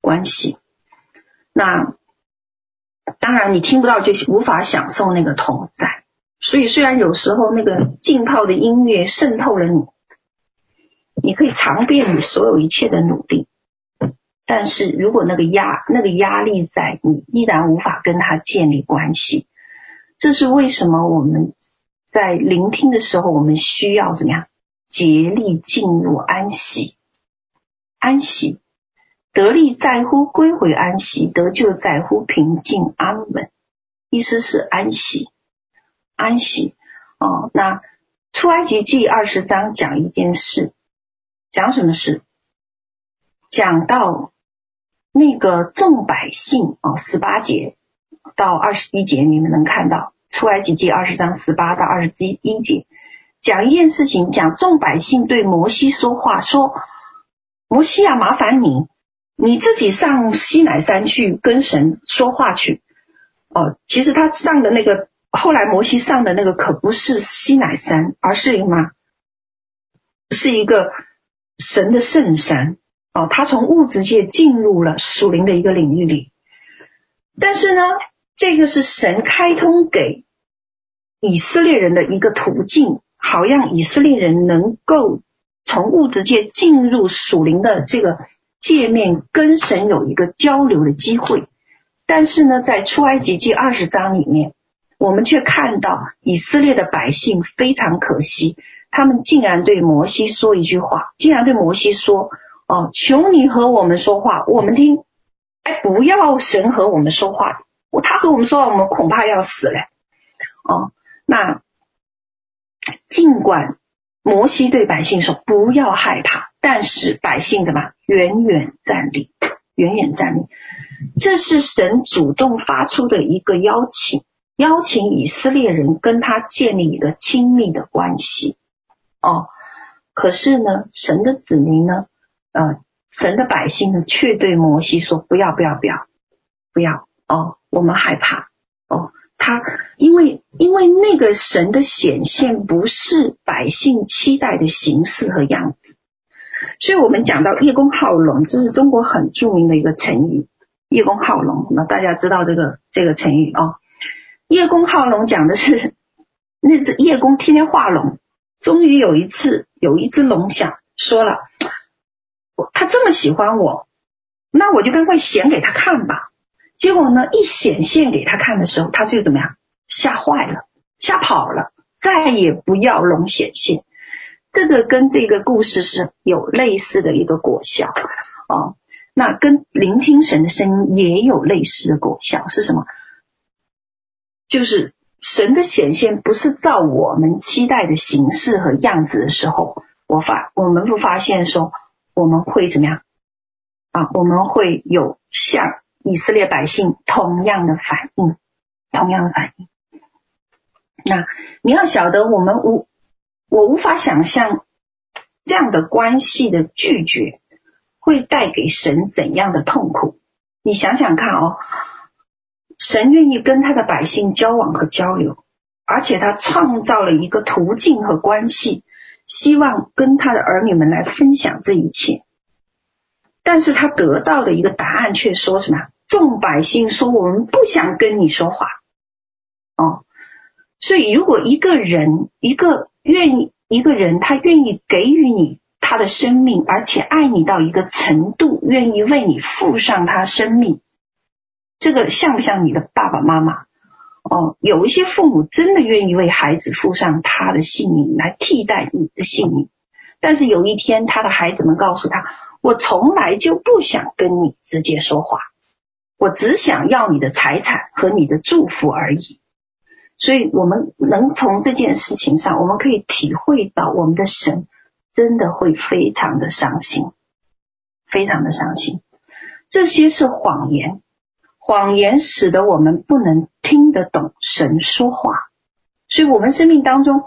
Speaker 2: 关系，那当然你听不到，就无法享受那个同在。所以虽然有时候那个浸泡的音乐渗透了你，你可以尝遍你所有一切的努力，但是如果那个压那个压力在，你依然无法跟他建立关系。这是为什么我们在聆听的时候，我们需要怎么样？竭力进入安息，安息，得力在乎归回安息，得救在乎平静安稳。意思是安息，安息。哦，那出埃及记二十章讲一件事，讲什么事？讲到。那个众百姓哦，十八节到二十一节，你们能看到出埃及记二十章十八到二十一节，讲一件事情，讲众百姓对摩西说话，说摩西啊，麻烦你，你自己上西乃山去跟神说话去。哦，其实他上的那个，后来摩西上的那个可不是西乃山，而是什么？是一个神的圣山。哦，他从物质界进入了属灵的一个领域里，但是呢，这个是神开通给以色列人的一个途径，好让以色列人能够从物质界进入属灵的这个界面，跟神有一个交流的机会。但是呢，在出埃及记二十章里面，我们却看到以色列的百姓非常可惜，他们竟然对摩西说一句话，竟然对摩西说。哦，求你和我们说话，我们听。哎，不要神和我们说话，他和我们说话，我们恐怕要死嘞。哦，那尽管摩西对百姓说不要害怕，但是百姓怎么远远站立，远远站立。这是神主动发出的一个邀请，邀请以色列人跟他建立一个亲密的关系。哦，可是呢，神的子民呢？呃，神的百姓呢，却对摩西说：“不要，不要，不要，不要哦，我们害怕哦。”他因为因为那个神的显现不是百姓期待的形式和样子，所以我们讲到叶公好龙，这是中国很著名的一个成语“叶公好龙”。那大家知道这个这个成语哦，“叶公好龙”讲的是 那只叶公天天画龙，终于有一次有一只龙想说了。他这么喜欢我，那我就赶快显给他看吧。结果呢，一显现给他看的时候，他就怎么样？吓坏了，吓跑了，再也不要龙显现。这个跟这个故事是有类似的一个果效哦。那跟聆听神的声音也有类似的果效是什么？就是神的显现不是照我们期待的形式和样子的时候，我发我们会发现说。我们会怎么样啊？我们会有像以色列百姓同样的反应，同样的反应。那你要晓得，我们无我无法想象这样的关系的拒绝会带给神怎样的痛苦。你想想看哦，神愿意跟他的百姓交往和交流，而且他创造了一个途径和关系。希望跟他的儿女们来分享这一切，但是他得到的一个答案却说什么？众百姓说：“我们不想跟你说话。”哦，所以如果一个人，一个愿意，一个人他愿意给予你他的生命，而且爱你到一个程度，愿意为你付上他生命，这个像不像你的爸爸妈妈？哦，有一些父母真的愿意为孩子付上他的性命来替代你的性命，但是有一天他的孩子们告诉他：“我从来就不想跟你直接说话，我只想要你的财产和你的祝福而已。”所以，我们能从这件事情上，我们可以体会到我们的神真的会非常的伤心，非常的伤心。这些是谎言。谎言使得我们不能听得懂神说话，所以，我们生命当中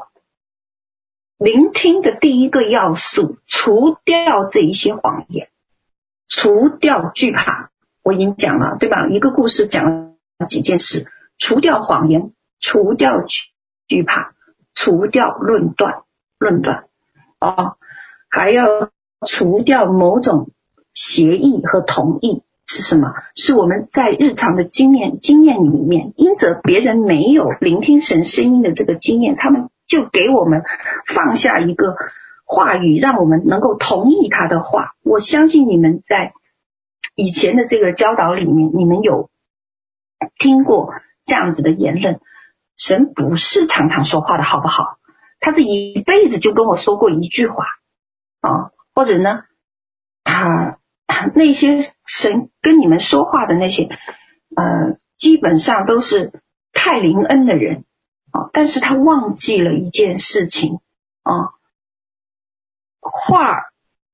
Speaker 2: 聆听的第一个要素，除掉这一些谎言，除掉惧怕。我已经讲了，对吧？一个故事讲了几件事：除掉谎言，除掉惧惧怕，除掉论断，论断哦，还要除掉某种协议和同意。是什么？是我们在日常的经验经验里面，因着别人没有聆听神声音的这个经验，他们就给我们放下一个话语，让我们能够同意他的话。我相信你们在以前的这个教导里面，你们有听过这样子的言论？神不是常常说话的，好不好？他这一辈子就跟我说过一句话啊，或者呢，啊，那些神跟你们说话的那些，呃，基本上都是太灵恩的人啊，但是他忘记了一件事情啊，话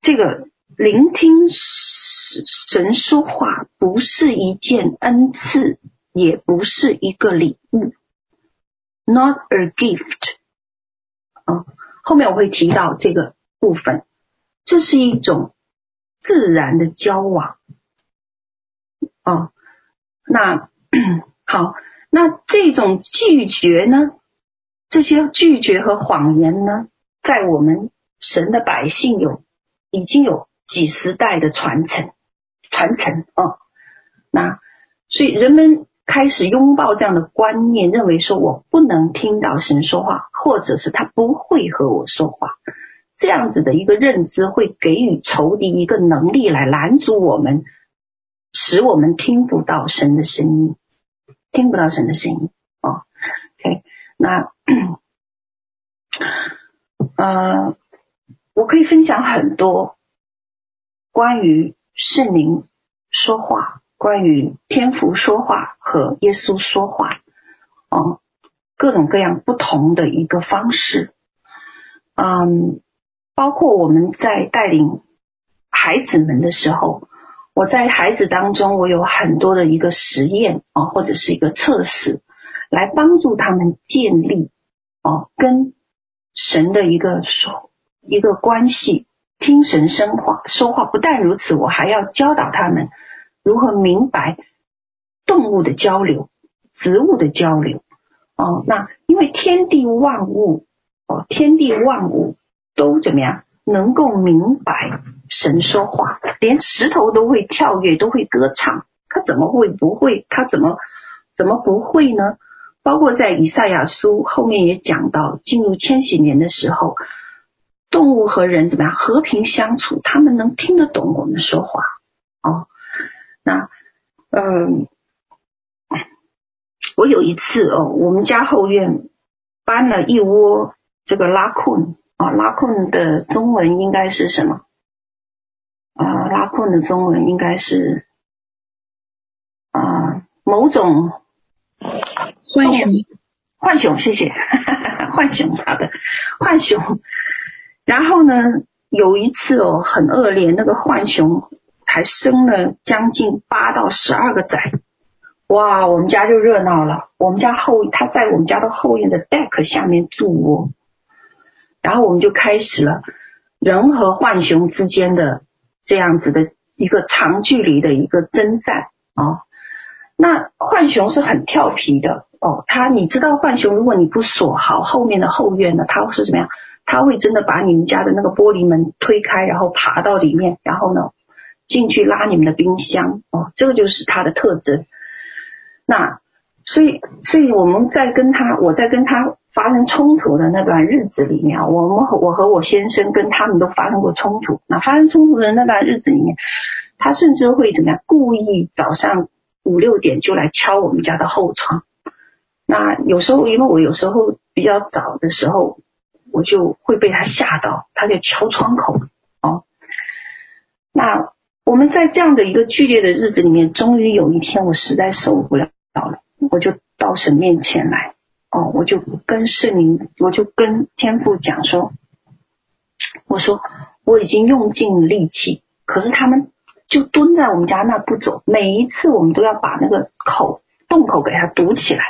Speaker 2: 这个聆听神说话不是一件恩赐，也不是一个礼物。Not a gift，啊，后面我会提到这个部分，这是一种自然的交往，啊，那 好，那这种拒绝呢，这些拒绝和谎言呢，在我们神的百姓有已经有几十代的传承，传承啊，那所以人们。开始拥抱这样的观念，认为说我不能听到神说话，或者是他不会和我说话，这样子的一个认知会给予仇敌一个能力来拦阻我们，使我们听不到神的声音，听不到神的声音。哦，OK，那 呃，我可以分享很多关于圣灵说话。关于天父说话和耶稣说话，哦，各种各样不同的一个方式，嗯，包括我们在带领孩子们的时候，我在孩子当中，我有很多的一个实验啊，或者是一个测试，来帮助他们建立哦跟神的一个说一个关系，听神说话说话。不但如此，我还要教导他们。如何明白动物的交流、植物的交流？哦，那因为天地万物，哦，天地万物都怎么样？能够明白神说话，连石头都会跳跃，都会歌唱，它怎么会不会？它怎么怎么不会呢？包括在以赛亚书后面也讲到，进入千禧年的时候，动物和人怎么样和平相处？他们能听得懂我们说话，哦。那，嗯，我有一次哦，我们家后院搬了一窝这个拉困啊，拉困的中文应该是什么？啊，拉困的中文应该是啊，某种
Speaker 1: 浣熊，
Speaker 2: 浣熊，谢谢，浣熊，好的，浣熊。然后呢，有一次哦，很恶劣，那个浣熊。还生了将近八到十二个崽，哇！我们家就热闹了。我们家后，他在我们家的后院的 deck 下面筑窝，然后我们就开始了人和浣熊之间的这样子的一个长距离的一个征战啊。那浣熊是很调皮的哦，他你知道浣熊，如果你不锁好后面的后院呢，它是怎么样？它会真的把你们家的那个玻璃门推开，然后爬到里面，然后呢？进去拉你们的冰箱哦，这个就是它的特征。那所以，所以我们在跟他，我在跟他发生冲突的那段日子里面，我们和我和我先生跟他们都发生过冲突。那发生冲突的那段日子里面，他甚至会怎么样？故意早上五六点就来敲我们家的后窗。那有时候，因为我有时候比较早的时候，我就会被他吓到，他就敲窗口哦。那。我们在这样的一个剧烈的日子里面，终于有一天，我实在受不了了，我就到神面前来，哦，我就跟圣灵，我就跟天父讲说，我说我已经用尽力气，可是他们就蹲在我们家那不走，每一次我们都要把那个口洞口给它堵起来，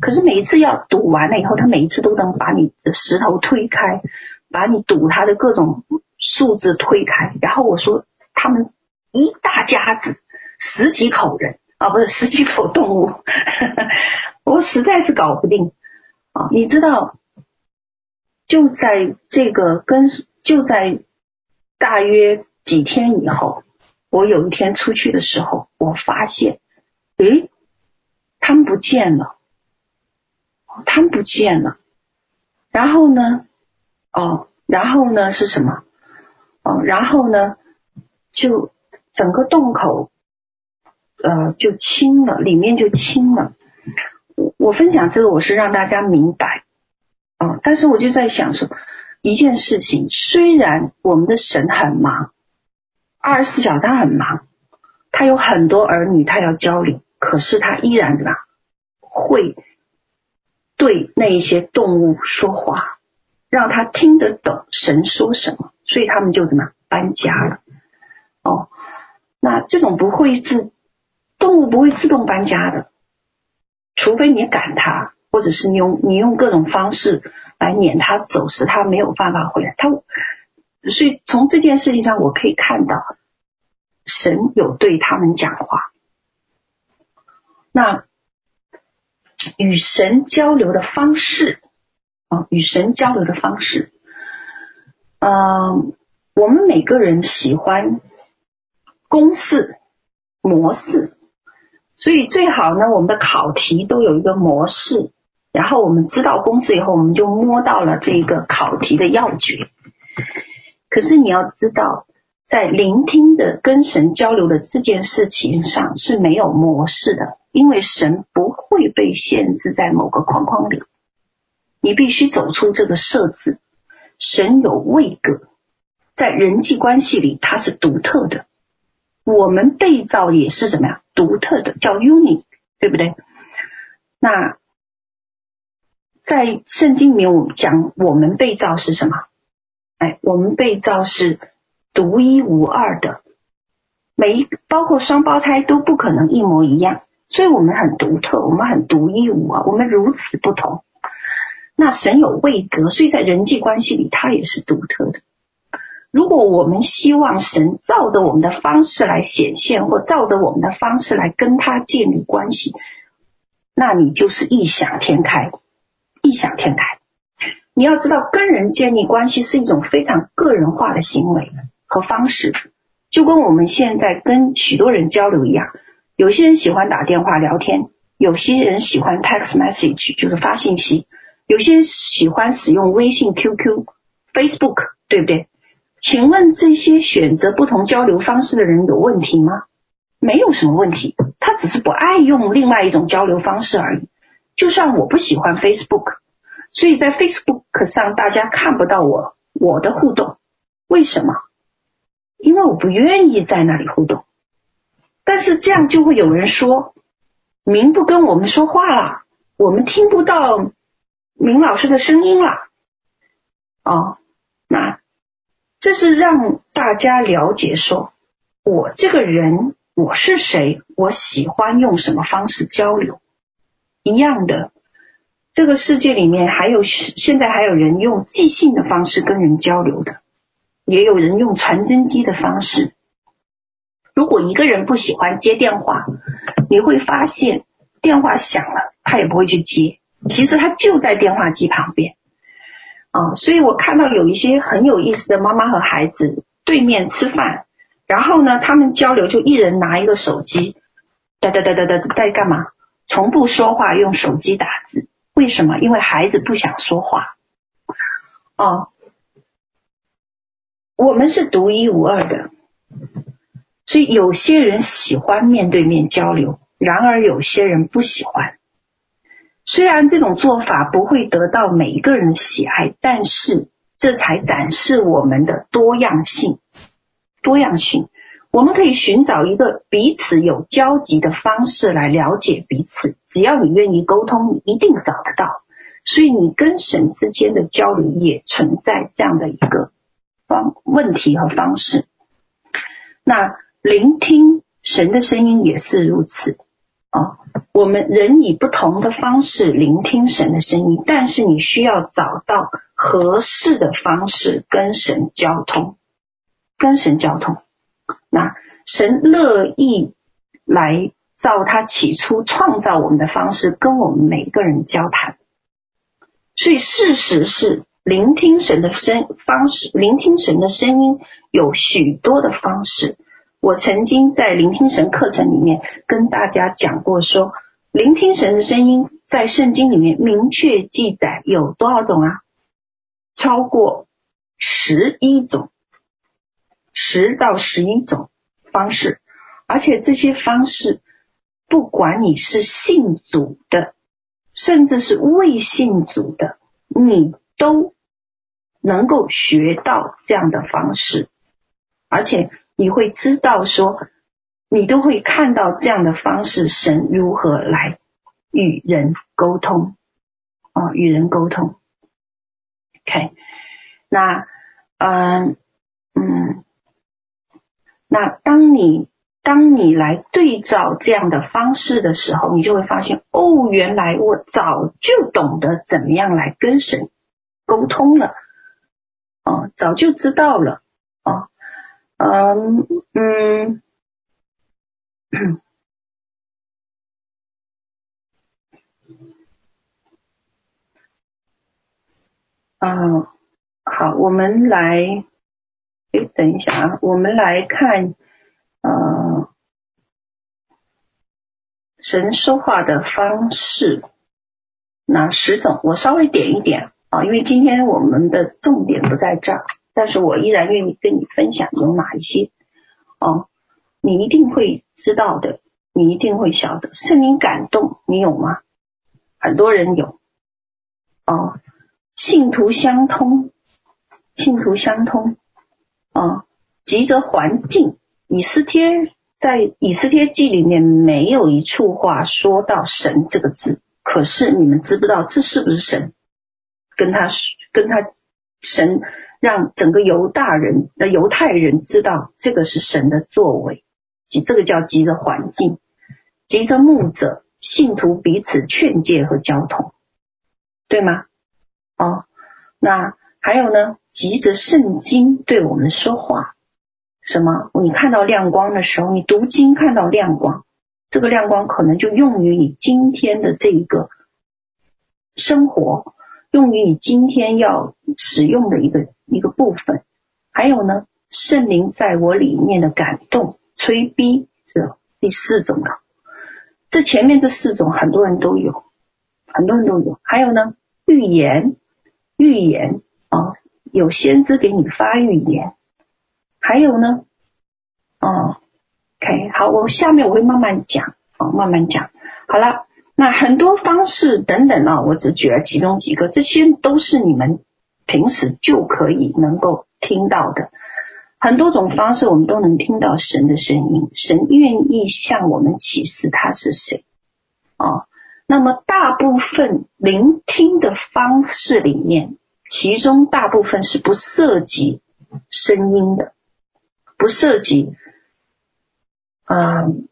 Speaker 2: 可是每一次要堵完了以后，他每一次都能把你的石头推开，把你堵它的各种树枝推开，然后我说他们。一大家子十几口人啊，不是十几口动物，我实在是搞不定啊！你知道，就在这个跟就在大约几天以后，我有一天出去的时候，我发现，诶，他们不见了，他们不见了。然后呢，哦，然后呢是什么？哦，然后呢就。整个洞口呃就清了，里面就清了。我我分享这个，我是让大家明白啊、呃，但是我就在想说，一件事情，虽然我们的神很忙，二十四小时他很忙，他有很多儿女，他要教领，可是他依然怎么会对那一些动物说话，让他听得懂神说什么，所以他们就怎么搬家了。哦，那这种不会自动物不会自动搬家的，除非你赶它，或者是你用你用各种方式来撵它走，使它没有办法回来。它，所以从这件事情上，我可以看到神有对他们讲话。那与神交流的方式啊，与神交流的方式，嗯、我们每个人喜欢。公式模式，所以最好呢，我们的考题都有一个模式，然后我们知道公式以后，我们就摸到了这个考题的要诀。可是你要知道，在聆听的跟神交流的这件事情上是没有模式的，因为神不会被限制在某个框框里，你必须走出这个设置。神有位格，在人际关系里，它是独特的。我们被造也是什么呀？独特的，叫 unique，对不对？那在圣经里面，我们讲我们被造是什么？哎，我们被造是独一无二的，每一包括双胞胎都不可能一模一样，所以我们很独特，我们很独一无二，我们如此不同。那神有位格，所以在人际关系里，他也是独特的。如果我们希望神照着我们的方式来显现，或照着我们的方式来跟他建立关系，那你就是异想天开，异想天开。你要知道，跟人建立关系是一种非常个人化的行为和方式，就跟我们现在跟许多人交流一样。有些人喜欢打电话聊天，有些人喜欢 text message，就是发信息，有些人喜欢使用微信、QQ、Facebook，对不对？请问这些选择不同交流方式的人有问题吗？没有什么问题，他只是不爱用另外一种交流方式而已。就算我不喜欢 Facebook，所以在 Facebook 上大家看不到我我的互动，为什么？因为我不愿意在那里互动。但是这样就会有人说，明不跟我们说话了，我们听不到明老师的声音了。哦，这是让大家了解说，我这个人我是谁，我喜欢用什么方式交流。一样的，这个世界里面还有现在还有人用寄信的方式跟人交流的，也有人用传真机的方式。如果一个人不喜欢接电话，你会发现电话响了，他也不会去接，其实他就在电话机旁边。啊，所以我看到有一些很有意思的妈妈和孩子对面吃饭，然后呢，他们交流就一人拿一个手机，哒哒哒哒哒在干嘛？从不说话，用手机打字。为什么？因为孩子不想说话。哦，我们是独一无二的，所以有些人喜欢面对面交流，然而有些人不喜欢。虽然这种做法不会得到每一个人的喜爱，但是这才展示我们的多样性。多样性，我们可以寻找一个彼此有交集的方式来了解彼此。只要你愿意沟通，你一定找得到。所以你跟神之间的交流也存在这样的一个方问题和方式。那聆听神的声音也是如此。啊，我们人以不同的方式聆听神的声音，但是你需要找到合适的方式跟神交通，跟神交通。那神乐意来照他起初创造我们的方式跟我们每个人交谈，所以事实是聆听神的声方式，聆听神的声音有许多的方式。我曾经在聆听神课程里面跟大家讲过说，说聆听神的声音在圣经里面明确记载有多少种啊？超过十一种，十到十一种方式，而且这些方式，不管你是信主的，甚至是未信主的，你都能够学到这样的方式，而且你会知道说，你都会看到这样的方式，神如何来与人沟通啊，与人沟通。OK，那嗯嗯，那当你当你来对照这样的方式的时候，你就会发现，哦，原来我早就懂得怎么样来跟神沟通了，哦，早就知道了，哦，嗯嗯。嗯，好，我们来，哎，等一下啊，我们来看，呃，神说话的方式，哪十种？我稍微点一点啊，因为今天我们的重点不在这儿，但是我依然愿意跟你分享有哪一些哦，你一定会知道的，你一定会晓得。圣灵感动，你有吗？很多人有，哦。信徒相通，信徒相通，啊，急着环境。以斯帖在以斯帖记里面没有一处话说到神这个字，可是你们知不知道这是不是神？跟他跟他神让整个犹大人的犹太人知道这个是神的作为，即这个叫急着环境，急着牧者信徒彼此劝诫和交通，对吗？哦，那还有呢？急着圣经对我们说话，什么？你看到亮光的时候，你读经看到亮光，这个亮光可能就用于你今天的这一个生活，用于你今天要使用的一个一个部分。还有呢，圣灵在我里面的感动、催逼，这第四种了。这前面这四种很多人都有，很多人都有。还有呢，预言。预言啊，有先知给你发预言，还有呢，哦，OK，好，我下面我会慢慢讲，哦，慢慢讲。好了，那很多方式等等啊，我只举了其中几个，这些都是你们平时就可以能够听到的。很多种方式，我们都能听到神的声音，神愿意向我们启示他是谁，哦。那么大部分聆听的方式里面，其中大部分是不涉及声音的，不涉及，嗯，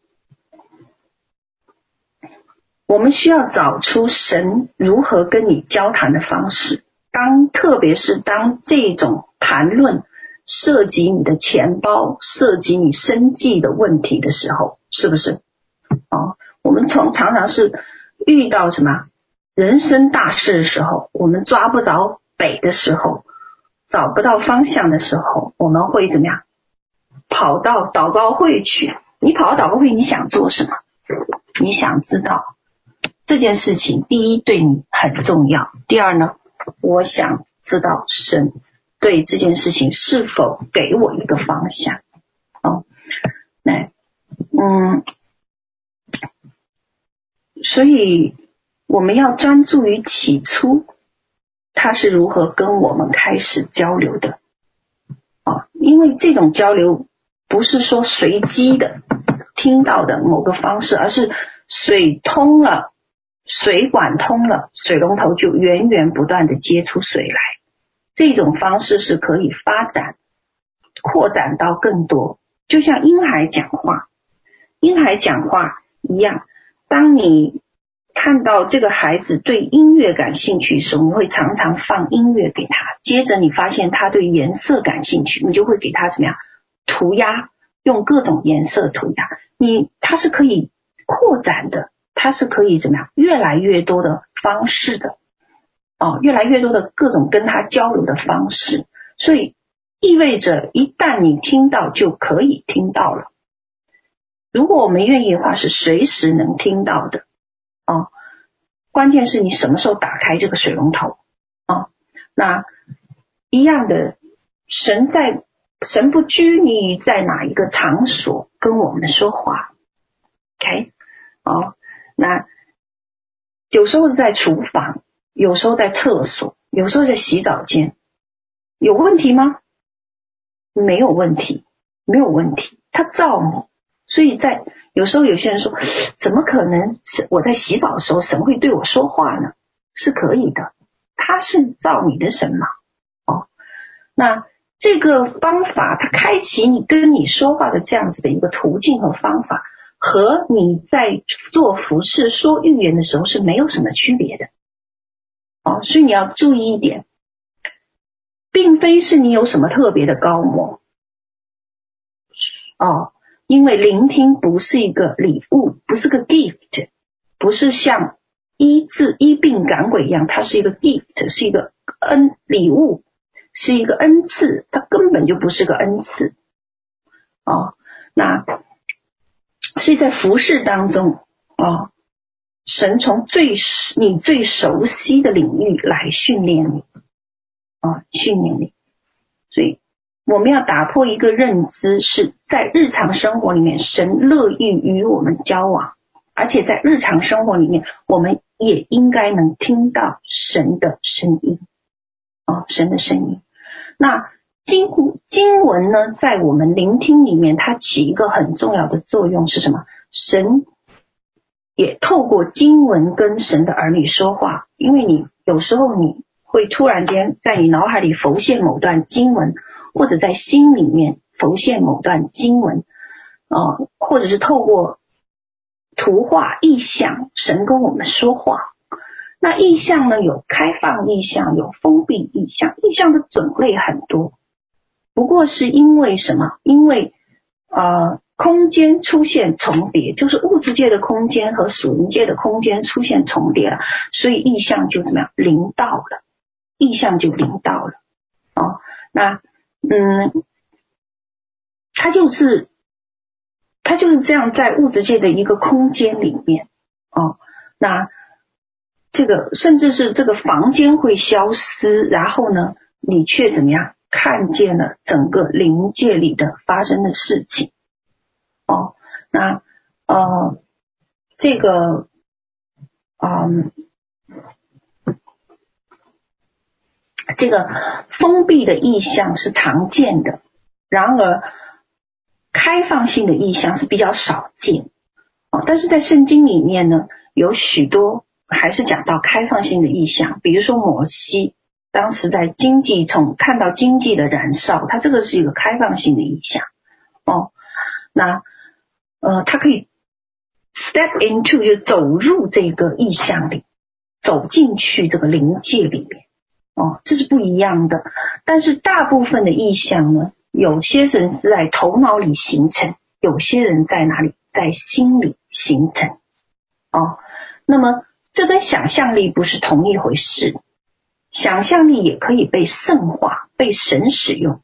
Speaker 2: 我们需要找出神如何跟你交谈的方式。当特别是当这种谈论涉及你的钱包、涉及你生计的问题的时候，是不是？哦，我们从常常是。遇到什么人生大事的时候，我们抓不着北的时候，找不到方向的时候，我们会怎么样？跑到祷告会去。你跑到祷告会，你想做什么？你想知道这件事情，第一对你很重要。第二呢，我想知道神对这件事情是否给我一个方向。哦，来，嗯。所以我们要专注于起初，他是如何跟我们开始交流的啊？因为这种交流不是说随机的听到的某个方式，而是水通了，水管通了，水龙头就源源不断的接出水来。这种方式是可以发展、扩展到更多，就像婴孩讲话，婴孩讲话一样。当你看到这个孩子对音乐感兴趣的时候，你会常常放音乐给他。接着你发现他对颜色感兴趣，你就会给他怎么样涂鸦，用各种颜色涂鸦。你他是可以扩展的，他是可以怎么样越来越多的方式的哦，越来越多的各种跟他交流的方式。所以意味着一旦你听到，就可以听到了。如果我们愿意的话，是随时能听到的哦。关键是你什么时候打开这个水龙头哦。那一样的，神在神不拘泥于在哪一个场所，跟我们说话。OK，哦，那有时候是在厨房，有时候在厕所，有时候在洗澡间，有问题吗？没有问题，没有问题。他造你，所以在有时候有些人说，怎么可能是我在洗澡的时候神会对我说话呢？是可以的，他是造你的神嘛？哦，那。这个方法，它开启你跟你说话的这样子的一个途径和方法，和你在做服饰说预言的时候是没有什么区别的。哦，所以你要注意一点，并非是你有什么特别的高模。哦，因为聆听不是一个礼物，不是个 gift，不是像医治医病赶鬼一样，它是一个 gift，是一个恩礼物。是一个恩赐，它根本就不是个恩赐哦。那所以在服饰当中啊、哦，神从最你最熟悉的领域来训练你啊、训练你。所以我们要打破一个认知，是在日常生活里面，神乐意与我们交往，而且在日常生活里面，我们也应该能听到神的声音啊、神的声音。那经经文呢，在我们聆听里面，它起一个很重要的作用是什么？神也透过经文跟神的儿女说话，因为你有时候你会突然间在你脑海里浮现某段经文，或者在心里面浮现某段经文，啊、或者是透过图画意象，神跟我们说话。那意象呢？有开放意象，有封闭意象。意象的种类很多，不过是因为什么？因为呃，空间出现重叠，就是物质界的空间和属灵界的空间出现重叠了，所以意象就怎么样？临到了，意象就临到了。哦，那嗯，它就是它就是这样，在物质界的一个空间里面哦，那。这个甚至是这个房间会消失，然后呢，你却怎么样看见了整个灵界里的发生的事情？哦，那呃，这个嗯，这个封闭的意象是常见的，然而开放性的意象是比较少见。哦，但是在圣经里面呢，有许多。还是讲到开放性的意象，比如说摩西当时在经济从看到经济的燃烧，他这个是一个开放性的意象哦。那呃，他可以 step into 就走入这个意象里，走进去这个灵界里面哦，这是不一样的。但是大部分的意象呢，有些人是在头脑里形成，有些人在哪里，在心里形成哦。那么。这跟想象力不是同一回事，想象力也可以被圣化，被神使用，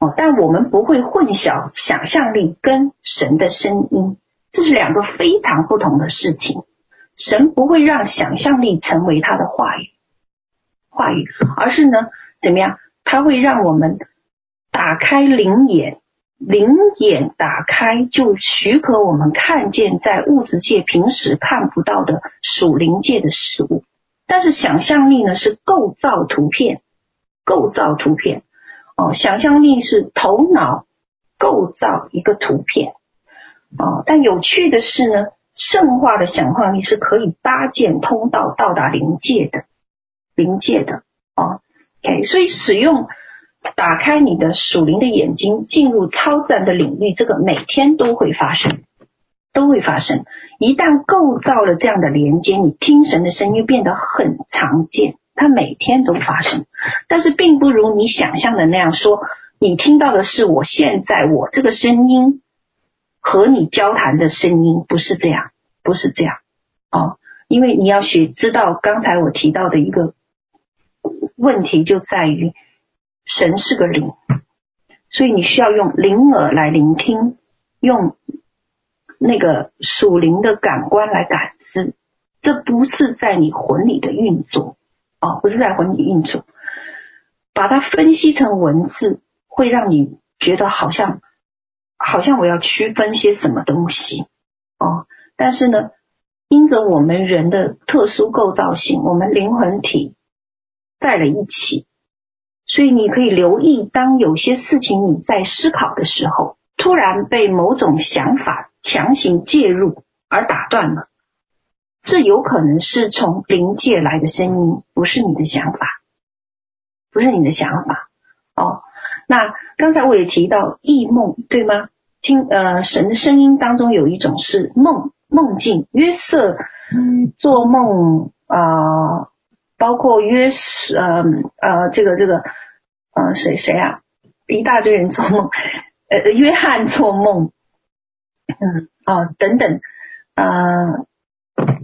Speaker 2: 哦，但我们不会混淆想象力跟神的声音，这是两个非常不同的事情。神不会让想象力成为他的话语，话语，而是呢，怎么样？他会让我们打开灵眼。灵眼打开，就许可我们看见在物质界平时看不到的属灵界的事物。但是想象力呢，是构造图片，构造图片哦，想象力是头脑构造一个图片哦。但有趣的是呢，圣化的想象力是可以搭建通道到达灵界的，灵界的哦。OK，所以使用。打开你的属灵的眼睛，进入超自然的领域，这个每天都会发生，都会发生。一旦构造了这样的连接，你听神的声音变得很常见，它每天都发生。但是并不如你想象的那样说，你听到的是我现在我这个声音和你交谈的声音，不是这样，不是这样哦。因为你要学知道，刚才我提到的一个问题就在于。神是个灵，所以你需要用灵耳来聆听，用那个属灵的感官来感知。这不是在你魂里的运作哦，不是在魂里运作。把它分析成文字，会让你觉得好像好像我要区分些什么东西哦，但是呢，因着我们人的特殊构造性，我们灵魂体在了一起，所以你可以留意，当有些事情你在思考的时候，突然被某种想法强行介入而打断了，这有可能是从灵界来的声音，不是你的想法，不是你的想法哦。那刚才我也提到异梦，对吗？听呃，神的声音当中有一种是梦梦境，约瑟做梦啊、呃，包括约瑟呃呃这个这个呃谁谁啊，一大堆人做梦，呃约翰做梦，嗯啊、呃、等等呃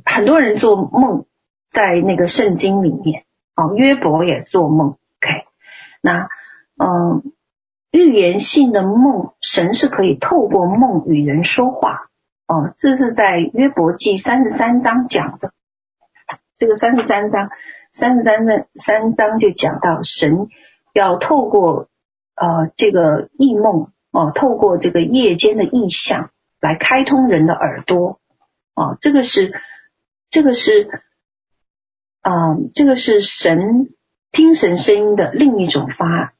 Speaker 2: 很多人做梦在那个圣经里面哦，约伯也做梦，OK，那嗯。预言性的梦，神是可以透过梦与人说话哦。这是在约伯记三十三章讲的。这个三十三章，三十三的三章就讲到神要透过呃这个异梦哦，透过这个夜间的异象来开通人的耳朵哦。这个是这个是啊、这个是神听神声音的另一种发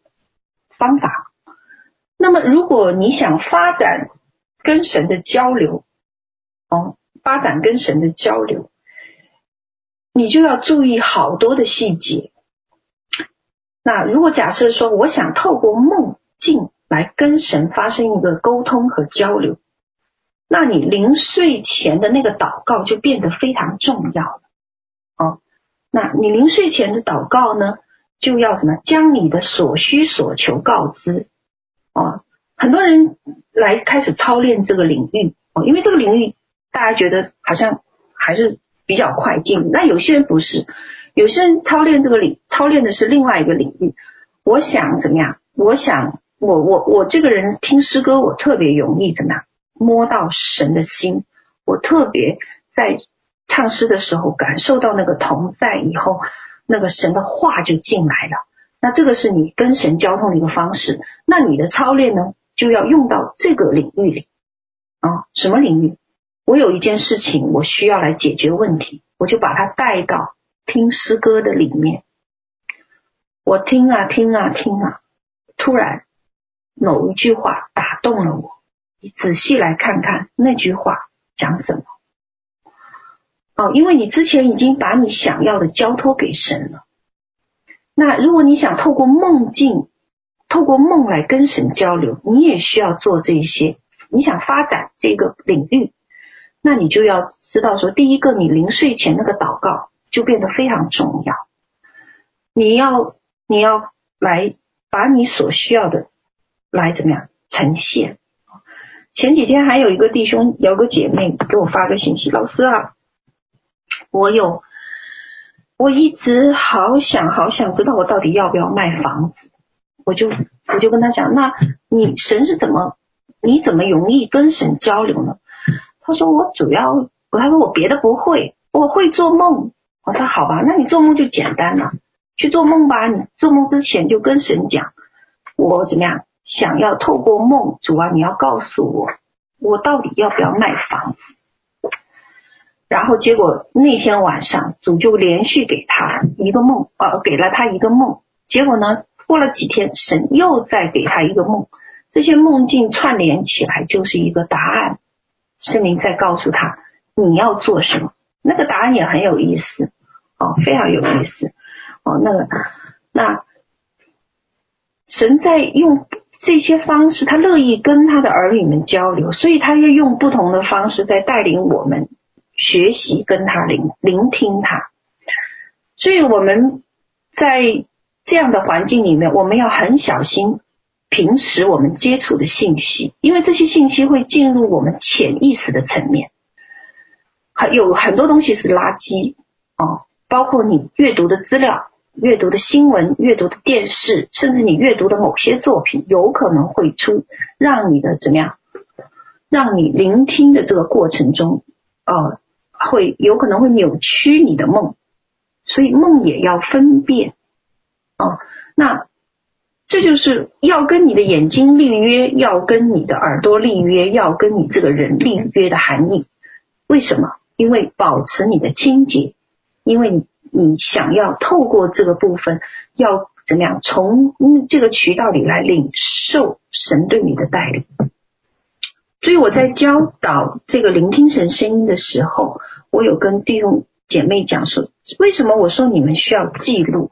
Speaker 2: 方法。那么，如果你想发展跟神的交流，哦，发展跟神的交流，你就要注意好多的细节。那如果假设说，我想透过梦境来跟神发生一个沟通和交流，那你临睡前的那个祷告就变得非常重要了。哦，那你临睡前的祷告呢，就要什么？将你的所需所求告知。哦，很多人来开始操练这个领域哦，因为这个领域大家觉得好像还是比较快进。那有些人不是，有些人操练这个领，操练的是另外一个领域。我想怎么样？我想，我我我这个人听诗歌，我特别容易怎么样摸到神的心。我特别在唱诗的时候感受到那个同在以后，那个神的话就进来了。那这个是你跟神交通的一个方式，那你的操练呢，就要用到这个领域里啊。什么领域？我有一件事情，我需要来解决问题，我就把它带到听诗歌的里面。我听啊听啊听啊，突然某一句话打动了我，你仔细来看看那句话讲什么。哦，因为你之前已经把你想要的交托给神了。那如果你想透过梦境，透过梦来跟神交流，你也需要做这些。你想发展这个领域，那你就要知道说，第一个，你临睡前那个祷告就变得非常重要。你要你要来把你所需要的来怎么样呈现。前几天还有一个弟兄，有个姐妹给我发个信息，老师啊，我有。我一直好想好想知道我到底要不要卖房子，我就我就跟他讲，那你神是怎么，你怎么容易跟神交流呢？他说我主要，他说我别的不会，我会做梦。我说好吧，那你做梦就简单了，去做梦吧。你做梦之前就跟神讲，我怎么样想要透过梦，主啊，你要告诉我，我到底要不要卖房子。然后结果那天晚上主就连续给他一个梦，呃，给了他一个梦。结果呢，过了几天，神又再给他一个梦，这些梦境串联起来就是一个答案。圣灵在告诉他你要做什么，那个答案也很有意思，哦，非常有意思，哦，那个那神在用这些方式，他乐意跟他的儿女们交流，所以他就用不同的方式在带领我们。学习跟他聆聆听他，所以我们在这样的环境里面，我们要很小心平时我们接触的信息，因为这些信息会进入我们潜意识的层面，还有很多东西是垃圾哦，包括你阅读的资料、阅读的新闻、阅读的电视，甚至你阅读的某些作品，有可能会出让你的怎么样，让你聆听的这个过程中，呃。会有可能会扭曲你的梦，所以梦也要分辨哦。那这就是要跟你的眼睛立约，要跟你的耳朵立约，要跟你这个人立约的含义。为什么？因为保持你的清洁，因为你你想要透过这个部分，要怎么样从这个渠道里来领受神对你的带领。所以我在教导这个聆听神声音的时候，我有跟弟兄姐妹讲说，为什么我说你们需要记录。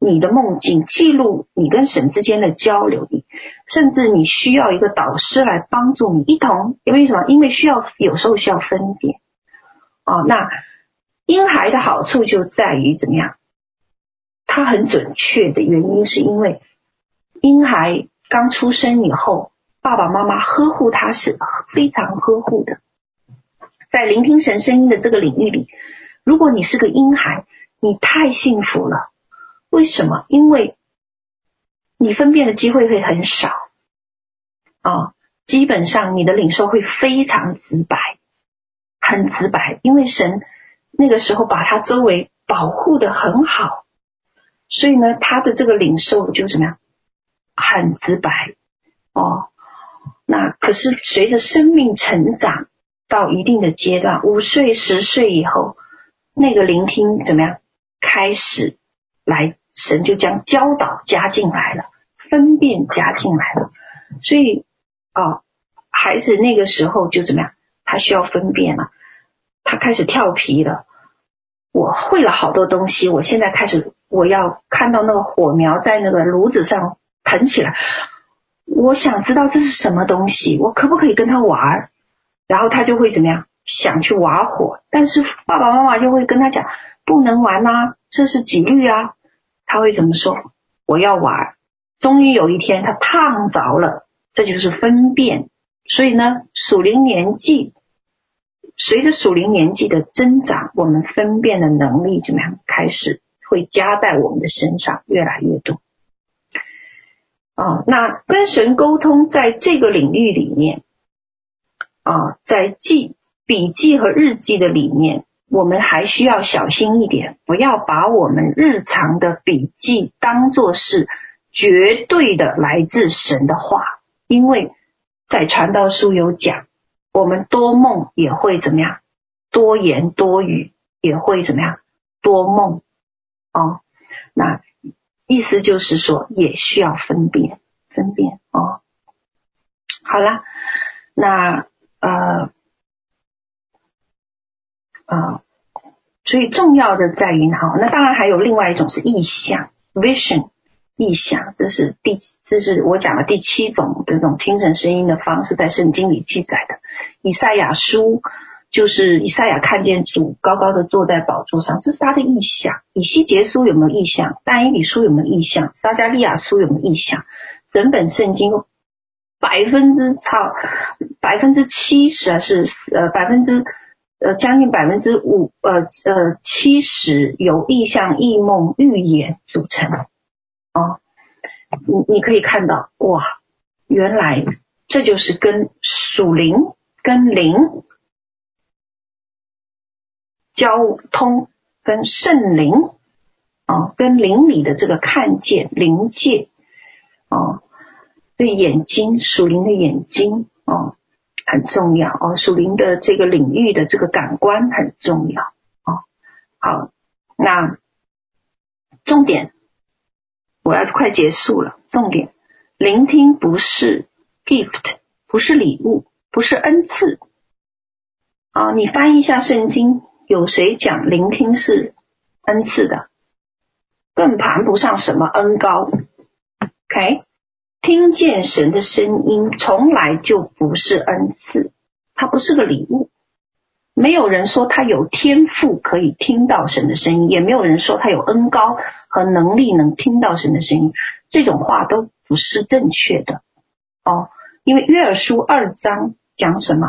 Speaker 2: 你的梦境记录你跟神之间的交流，甚至你需要一个导师来帮助你一同。因为什么？因为需要有时候需要分辨。哦，那婴孩的好处就在于怎么样？他很准确的原因是因为婴孩刚出生以后，爸爸妈妈呵护他是非常呵护的。在聆听神声音的这个领域里，如果你是个婴孩，你太幸福了。为什么？因为你分辨的机会会很少啊、基本上你的领受会非常直白，很直白。因为神那个时候把他周围保护得很好，所以呢，他的这个领受就怎么样？很直白哦。那可是随着生命成长到一定的阶段，五岁、十岁以后，那个聆听怎么样？开始。来，神就将教导加进来了，分辨加进来了，所以哦，孩子那个时候就怎么样？他需要分辨了，他开始调皮了。我会了好多东西，我现在开始，我要看到那个火苗在那个炉子上腾起来，我想知道这是什么东西，我可不可以跟他玩？然后他就会怎么样？想去玩火，但是爸爸妈妈就会跟他讲，不能玩啊，这是纪律啊。他会怎么说？我要玩。终于有一天，他烫着了，这就是分辨。所以呢，属灵年纪，随着属灵年纪的增长，我们分辨的能力怎么样？开始会加在我们的身上，越来越多。啊，那跟神沟通，在这个领域里面，啊，在记笔记和日记的里面。我们还需要小心一点，不要把我们日常的笔记当做是绝对的来自神的话，因为在传道书有讲，我们多梦也会怎么样？多言多语也会怎么样？多梦哦。那意思就是说，也需要分辨分辨哦。好了，那呃。啊，所以重要的在于哈，那当然还有另外一种是意象，vision，意象，这是第，这是我讲的第七种这种听神声音的方式，在圣经里记载的。以赛亚书就是以赛亚看见主高高的坐在宝座上，这是他的意象。以西结书有没有意象？但以理书有没有意象？撒迦利亚书有没有意象？整本圣经百分之超百分之七十啊，是呃百分之。呃，将近百分之五，呃呃七十由意象、异梦、预言组成。哦，你你可以看到，哇，原来这就是跟属灵、跟灵交通，跟圣灵啊、跟灵里的这个看见灵界啊、对眼睛属灵的眼睛啊。很重要哦，属灵的这个领域的这个感官很重要哦。好，那重点我要快结束了。重点，聆听不是 gift，不是礼物，不是恩赐啊。你翻译一下圣经，有谁讲聆听是恩赐的？更谈不上什么恩高。OK。听见神的声音从来就不是恩赐，它不是个礼物。没有人说他有天赋可以听到神的声音，也没有人说他有恩高和能力能听到神的声音。这种话都不是正确的哦。因为约珥书二章讲什么？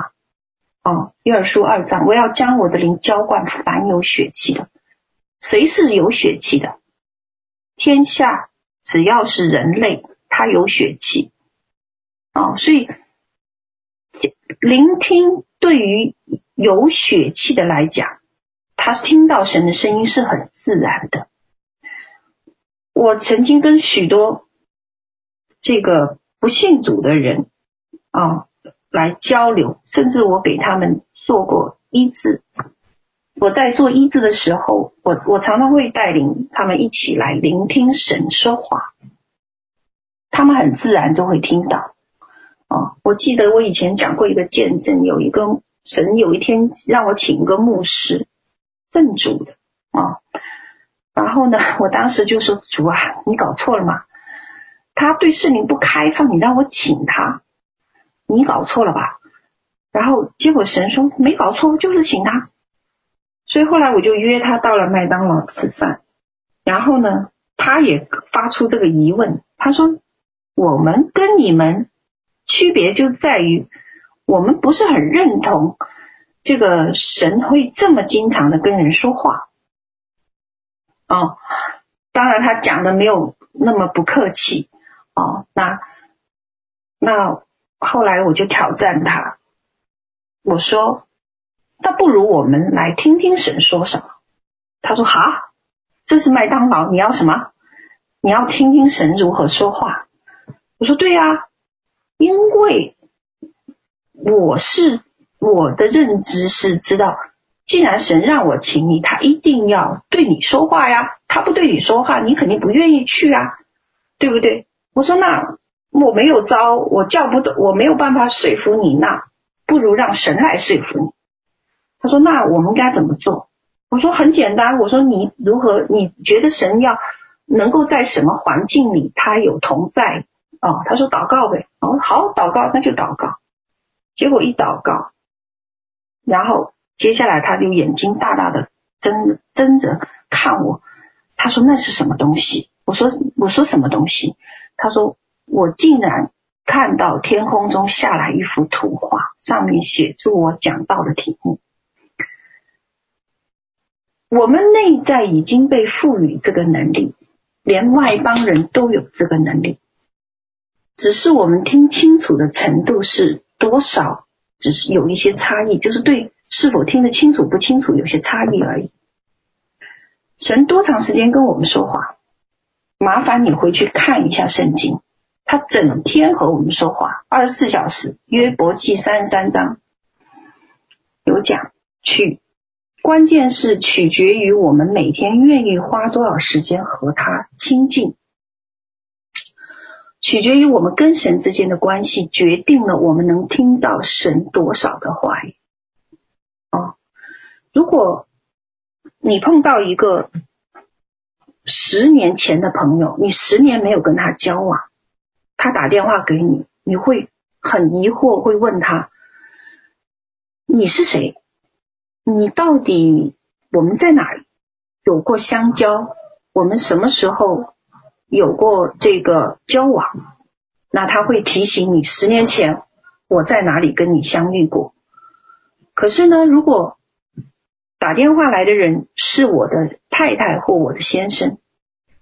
Speaker 2: 哦，约珥书二章，我要将我的灵浇灌凡有血气的。谁是有血气的？天下只要是人类。他有血气，哦，所以聆听对于有血气的来讲，他听到神的声音是很自然的。我曾经跟许多这个不信主的人啊来交流，甚至我给他们做过医治。我在做医治的时候，我我常常会带领他们一起来聆听神说话，他们很自然都会听到。啊，我记得我以前讲过一个见证，有一个神有一天让我请一个牧师，正主的啊，然后呢，我当时就说主啊，你搞错了吗？他对圣灵不开放，你让我请他，你搞错了吧？然后结果神说没搞错，就是请他。所以后来我就约他到了麦当劳吃饭，然后呢，他也发出这个疑问，他说我们跟你们。区别就在于，我们不是很认同这个神会这么经常的跟人说话。哦，当然他讲的没有那么不客气。哦，那那后来我就挑战他，我说，那不如我们来听听神说什么。他说好，这是麦当劳，你要什么？你要听听神如何说话。我说对呀。因为我是我的认知是知道，既然神让我请你，他一定要对你说话呀。他不对你说话，你肯定不愿意去啊，对不对？我说那我没有招，我叫不得，我没有办法说服你，那不如让神来说服你。他说那我们该怎么做？我说很简单，我说你如何？你觉得神要能够在什么环境里他有同在？哦，他说祷告呗。哦，好，祷告，那就祷告。结果一祷告，然后接下来他就眼睛大大的睁睁着看我。他说那是什么东西？我说我说什么东西？他说我竟然看到天空中下来一幅图画，上面写着我讲到的题目。我们内在已经被赋予这个能力，连外邦人都有这个能力。只是我们听清楚的程度是多少，只是有一些差异，就是对是否听得清楚不清楚有些差异而已。神多长时间跟我们说话？麻烦你回去看一下圣经，他整天和我们说话，二十四小时。约伯记三十三章有讲，取关键是取决于我们每天愿意花多少时间和他亲近。取决于我们跟神之间的关系，决定了我们能听到神多少的话语。哦，如果你碰到一个十年前的朋友，你十年没有跟他交往，他打电话给你，你会很疑惑，会问他：“你是谁？你到底我们在哪有过相交？我们什么时候？”有过这个交往，那他会提醒你十年前我在哪里跟你相遇过。可是呢，如果打电话来的人是我的太太或我的先生，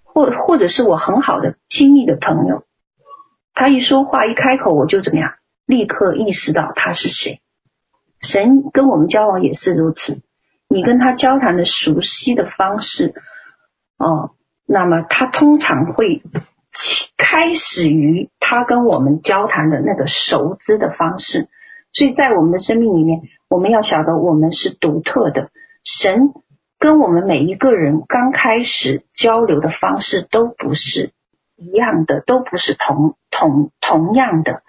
Speaker 2: 或或者是我很好的亲密的朋友，他一说话一开口我就怎么样，立刻意识到他是谁。神跟我们交往也是如此，你跟他交谈的熟悉的方式，哦。那么他通常会开始于他跟我们交谈的那个熟知的方式，所以在我们的生命里面，我们要晓得我们是独特的。神跟我们每一个人刚开始交流的方式都不是一样的，都不是同同同样的。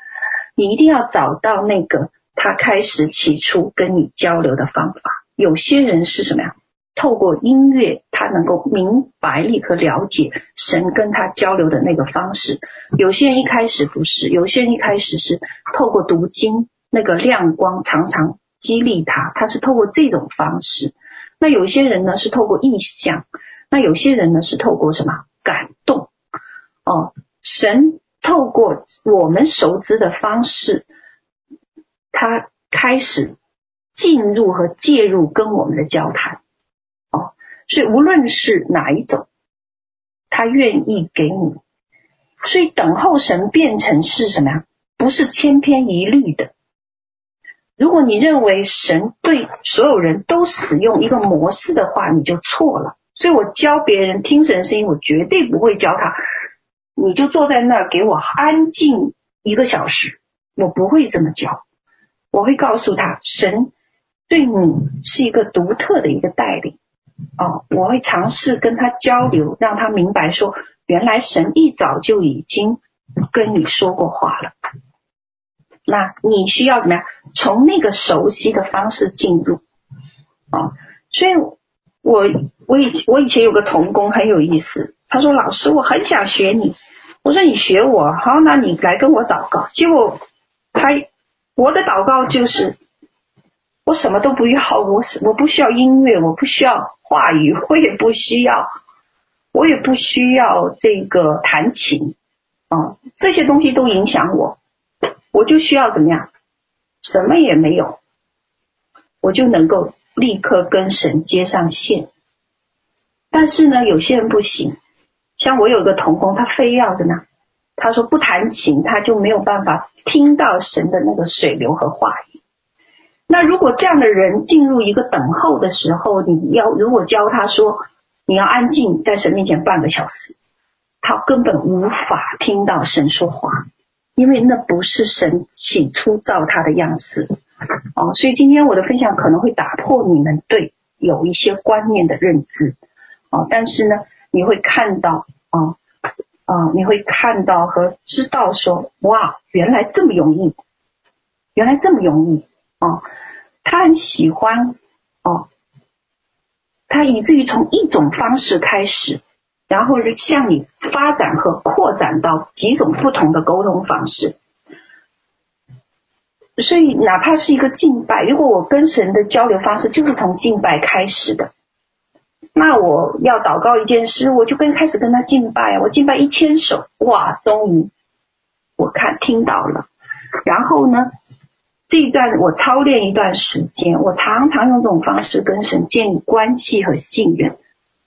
Speaker 2: 你一定要找到那个他开始起初跟你交流的方法。有些人是什么呀？透过音乐，他能够明白、立刻了解神跟他交流的那个方式。有些人一开始不是，有些人一开始是透过读经，那个亮光常常激励他，他是透过这种方式。那有些人呢是透过意象，那有些人呢是透过什么感动？哦，神透过我们熟知的方式，他开始进入和介入跟我们的交谈。所以无论是哪一种，他愿意给你。所以等候神变成是什么呀？不是千篇一律的。如果你认为神对所有人都使用一个模式的话，你就错了。所以我教别人听神声音，我绝对不会教他，你就坐在那儿给我安静一个小时，我不会这么教。我会告诉他，神对你是一个独特的一个带领。哦，我会尝试跟他交流，让他明白说，原来神一早就已经跟你说过话了。那你需要怎么样？从那个熟悉的方式进入。哦，所以。我我以我以前有个童工很有意思，他说，老师，我很想学你，我说你学我好，那你来跟我祷告。结果他我的祷告就是我什么都不要，我我不需要音乐，我不需要话语，我也不需要，我也不需要这个弹琴啊，这些东西都影响我，我就需要怎么样？什么也没有，我就能够。立刻跟神接上线，但是呢，有些人不行。像我有个同工，他非要的呢，他说不弹琴，他就没有办法听到神的那个水流和话语。那如果这样的人进入一个等候的时候，你要如果教他说你要安静在神面前半个小时，他根本无法听到神说话，因为那不是神起初造他的样式。哦，所以今天我的分享可能会打破你们对有一些观念的认知，哦，但是呢，你会看到，啊，啊，你会看到和知道说，哇，原来这么容易，原来这么容易，哦，他很喜欢，哦，他以至于从一种方式开始，然后向你发展和扩展到几种不同的沟通方式。所以，哪怕是一个敬拜，如果我跟神的交流方式就是从敬拜开始的，那我要祷告一件事，我就跟开始跟他敬拜，我敬拜一千首，哇，终于我看听到了。然后呢，这一段我操练一段时间，我常常用这种方式跟神建立关系和信任。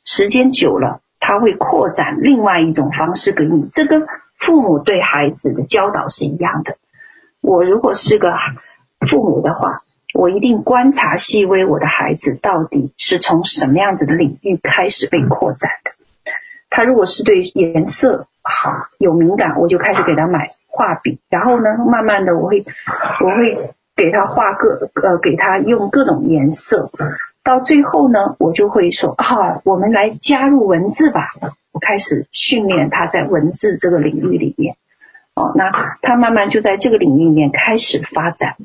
Speaker 2: 时间久了，他会扩展另外一种方式给你。这跟父母对孩子的教导是一样的。我如果是个父母的话，我一定观察细微我的孩子到底是从什么样子的领域开始被扩展的。他如果是对颜色好有敏感，我就开始给他买画笔，然后呢，慢慢的我会我会给他画各呃给他用各种颜色，到最后呢，我就会说啊，我们来加入文字吧，我开始训练他在文字这个领域里面。哦，那他慢慢就在这个领域里面开始发展。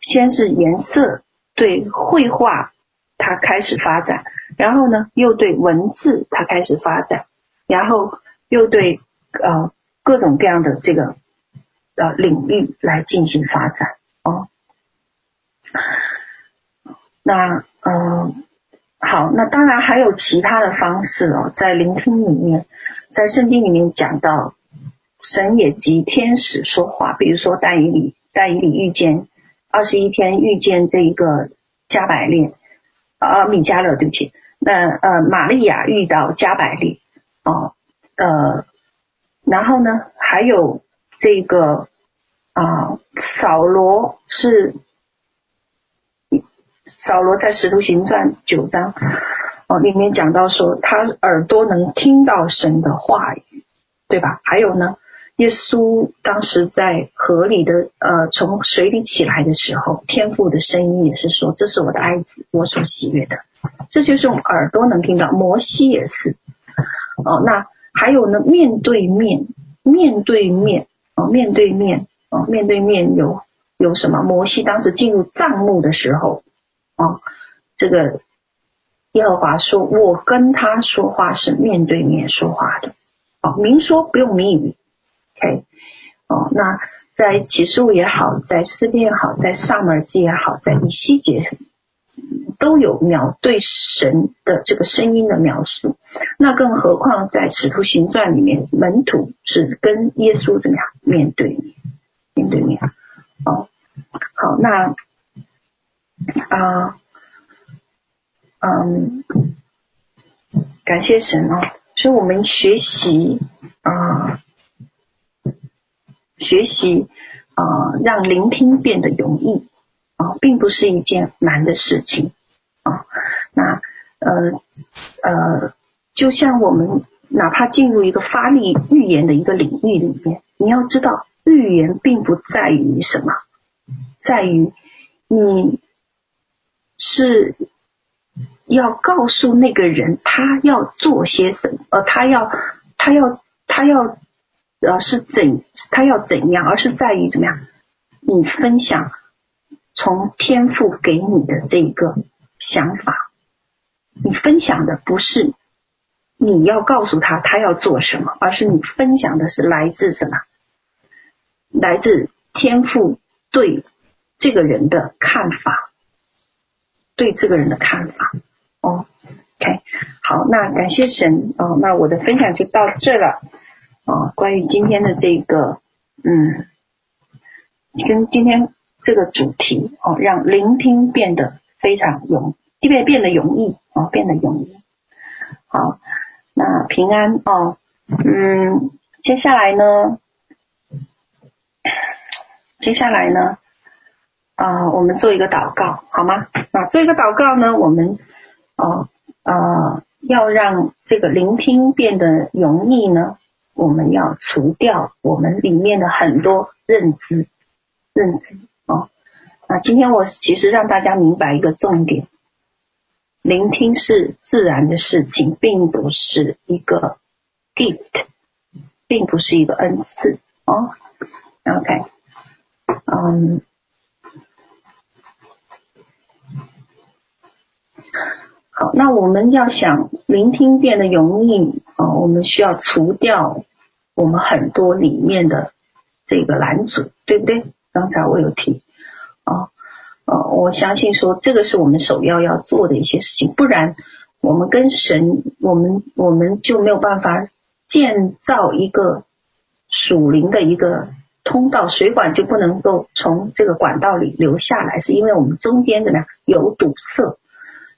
Speaker 2: 先是颜色对绘画，他开始发展，然后呢，又对文字他开始发展，然后又对呃各种各样的这个呃领域来进行发展。哦，那呃好，那当然还有其他的方式哦，在聆听里面，在圣经里面讲到。神也及天使说话，比如说但以理，但以理遇见二十一天遇见这一个加百列，啊米迦勒对不起，那呃玛利亚遇到加百列，哦呃，然后呢还有这个啊扫罗是扫罗在使徒行传九章哦里面讲到说他耳朵能听到神的话语，对吧？还有呢？耶稣当时在河里的呃，从水里起来的时候，天父的声音也是说：“这是我的爱子，我所喜悦的。”这就是用耳朵能听到。摩西也是哦。那还有呢？面对面，面对面哦，面对面哦，面对面有有什么？摩西当时进入帐幕的时候哦，这个耶和华说：“我跟他说话是面对面说话的哦，明说不用谜语。” OK，哦，那在启示录也好，在诗篇也好，在撒母耳记也好，在以西结都有描对神的这个声音的描述。那更何况在使徒行传里面，门徒是跟耶稣怎么样面对面，面对面。哦，好，那啊，嗯，感谢神哦，所以我们学习啊。学习啊、让聆听变得容易啊、并不是一件难的事情。啊、那呃呃，就像我们哪怕进入一个发力预言的一个领域里面，你要知道，预言并不在于什么，在于你是要告诉那个人他要做些什么，而他要他要他要呃是怎他要怎样，而是在于怎么样，你分享从天赋给你的这个想法，你分享的不是。你要告诉他他要做什么，而是你分享的是来自什么？来自天赋对这个人的看法，对这个人的看法。哦，OK，好，那感谢神哦，那我的分享就到这了。哦，关于今天的这个，嗯，跟今天这个主题哦，让聆听变得非常容易，变变得容易哦，变得容易。好。那平安哦，嗯，接下来呢，接下来呢，啊、我们做一个祷告，好吗？啊，做一个祷告呢，我们，哦，呃，要让这个聆听变得容易呢，我们要除掉我们里面的很多认知，认知啊。今天我其实让大家明白一个重点。聆听是自然的事情，并不是一个 gift，并不是一个恩赐哦。OK，嗯，好，那我们要想聆听变得容易啊，我们需要除掉我们很多里面的这个拦阻，对不对？刚才我有提啊。呃，我相信说这个是我们首要要做的一些事情，不然我们跟神，我们我们就没有办法建造一个属灵的一个通道，水管就不能够从这个管道里流下来，是因为我们中间的呢有堵塞？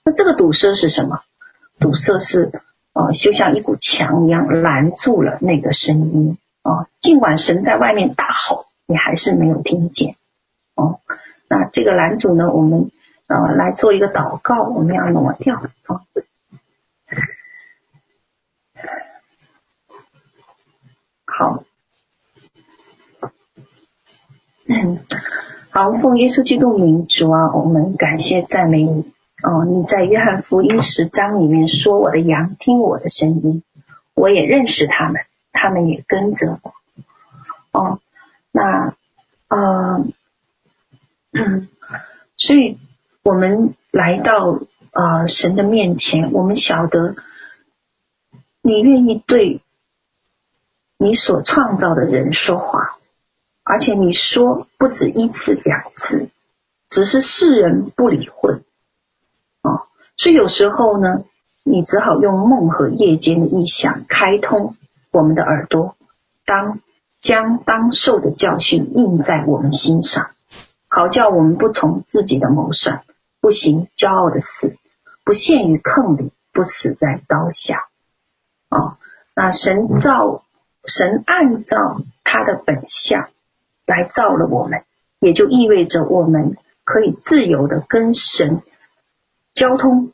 Speaker 2: 那这个堵塞是什么？堵塞是呃，就像一股墙一样拦住了那个声音啊，尽管神在外面大吼，你还是没有听见。那这个拦阻呢，我们呃来做一个祷告，我们要挪掉啊。好，嗯，好，奉耶稣基督名，主啊，我们感谢赞美你哦。你在约翰福音十章里面说：“我的羊听我的声音，我也认识他们，他们也跟着我。”哦，那呃。嗯，所以我们来到呃神的面前，我们晓得你愿意对你所创造的人说话，而且你说不止一次两次，只是世人不理会哦。所以有时候呢，你只好用梦和夜间的异象开通我们的耳朵，当将当受的教训印在我们心上。好叫我们不从自己的谋算，不行骄傲的事，不陷于坑里，不死在刀下。哦，那神造，神按照他的本相来造了我们，也就意味着我们可以自由的跟神交通、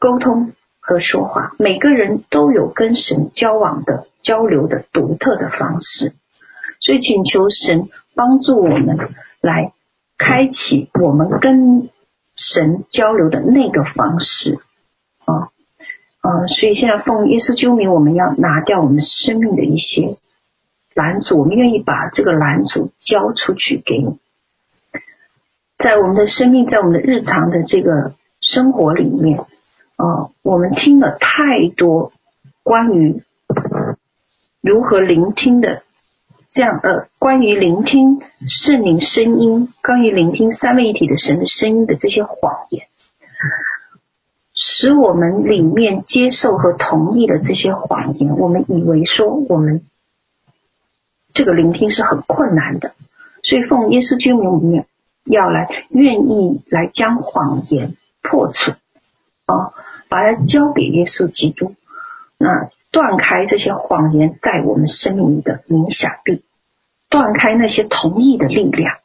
Speaker 2: 沟通和说话。每个人都有跟神交往的、交流的独特的方式，所以请求神帮助我们来。开启我们跟神交流的那个方式啊，呃，所以现在奉耶稣救名，我们要拿掉我们生命的一些拦阻，我们愿意把这个拦阻交出去给你。在我们的生命，在我们的日常的这个生活里面，啊，我们听了太多关于如何聆听的。这样呃，关于聆听圣灵声音，关于聆听三位一体的神的声音的这些谎言，使我们里面接受和同意的这些谎言，我们以为说我们这个聆听是很困难的，所以奉耶稣之名，我们要来愿意来将谎言破除啊，把它交给耶稣基督，那。断开这些谎言在我们生命里的影响力，断开那些同意的力量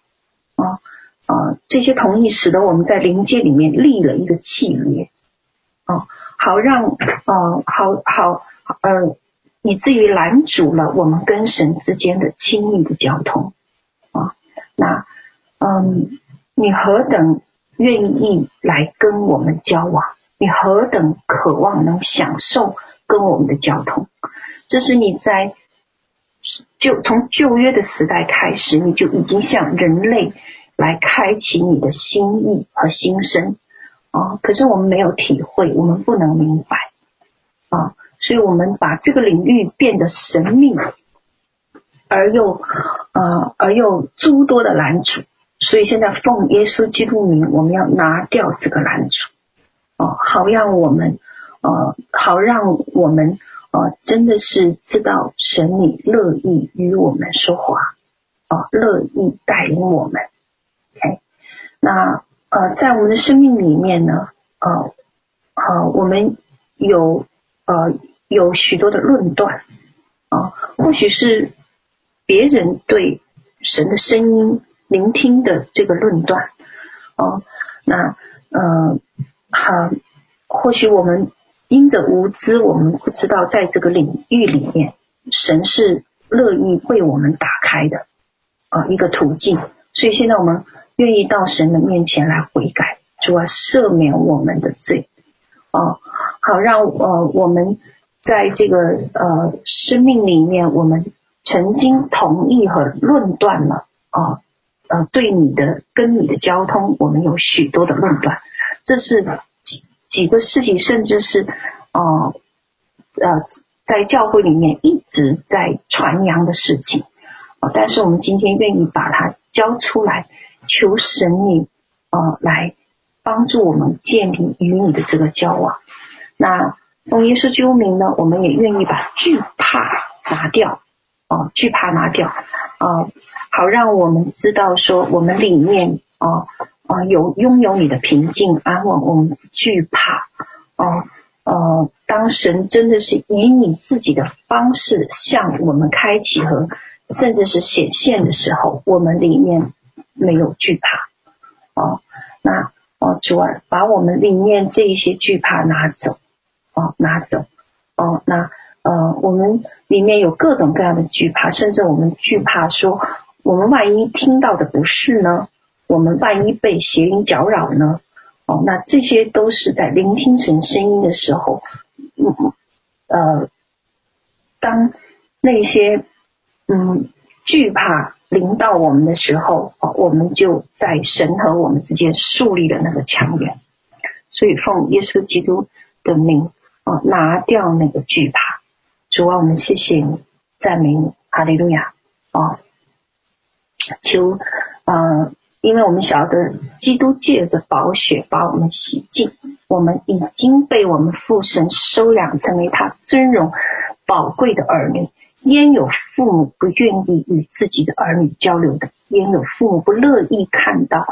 Speaker 2: 啊啊！这些同意使得我们在灵界里面立了一个契约啊，好让呃好好呃以至于拦阻了我们跟神之间的亲密的交通啊。那嗯，你何等愿意来跟我们交往？你何等渴望能享受跟我们的交通？这是你在就从旧约的时代开始，你就已经向人类来开启你的心意和心声啊！可是我们没有体会，我们不能明白啊！所以我们把这个领域变得神秘，而又呃而又诸多的拦阻。所以现在奉耶稣基督名，我们要拿掉这个拦阻。哦，好让我们，呃，好让我们，呃，真的是知道神你乐意与我们说话，啊、呃，乐意带领我们。OK，那呃，在我们的生命里面呢，呃，呃，我们有呃有许多的论断，啊、呃，或许是别人对神的声音聆听的这个论断，哦、呃，那呃。好，或许我们因着无知，我们不知道在这个领域里面，神是乐意为我们打开的啊一个途径。所以现在我们愿意到神的面前来悔改，主啊，赦免我们的罪啊，好让呃我们在这个呃生命里面，我们曾经同意和论断了啊呃对你的跟你的交通，我们有许多的论断。这是几个事情，甚至是呃呃，在教会里面一直在传扬的事情啊。但是我们今天愿意把它交出来，求神你呃来帮助我们建立与你的这个交往。那奉耶稣基督名呢，我们也愿意把惧怕拿掉啊，惧怕拿掉啊，好让我们知道说我们里面啊。有拥有你的平静安稳，我们惧怕。哦、呃，当神真的是以你自己的方式向我们开启和甚至是显现的时候，我们里面没有惧怕。哦，那哦，主啊，把我们里面这一些惧怕拿走。哦，拿走。哦，那呃，我们里面有各种各样的惧怕，甚至我们惧怕说，我们万一听到的不是呢？我们万一被邪灵搅扰呢？哦，那这些都是在聆听神声音的时候，嗯呃，当那些嗯惧怕临到我们的时候，哦，我们就在神和我们之间树立了那个墙垣。所以奉耶稣基督的名，哦，拿掉那个惧怕。主啊，我们谢谢你，赞美你，哈利路亚。哦，求，呃。因为我们晓得，基督借着宝血把我们洗净，我们已经被我们父神收养，成为他尊荣宝贵的儿女。焉有父母不愿意与自己的儿女交流的？焉有父母不乐意看到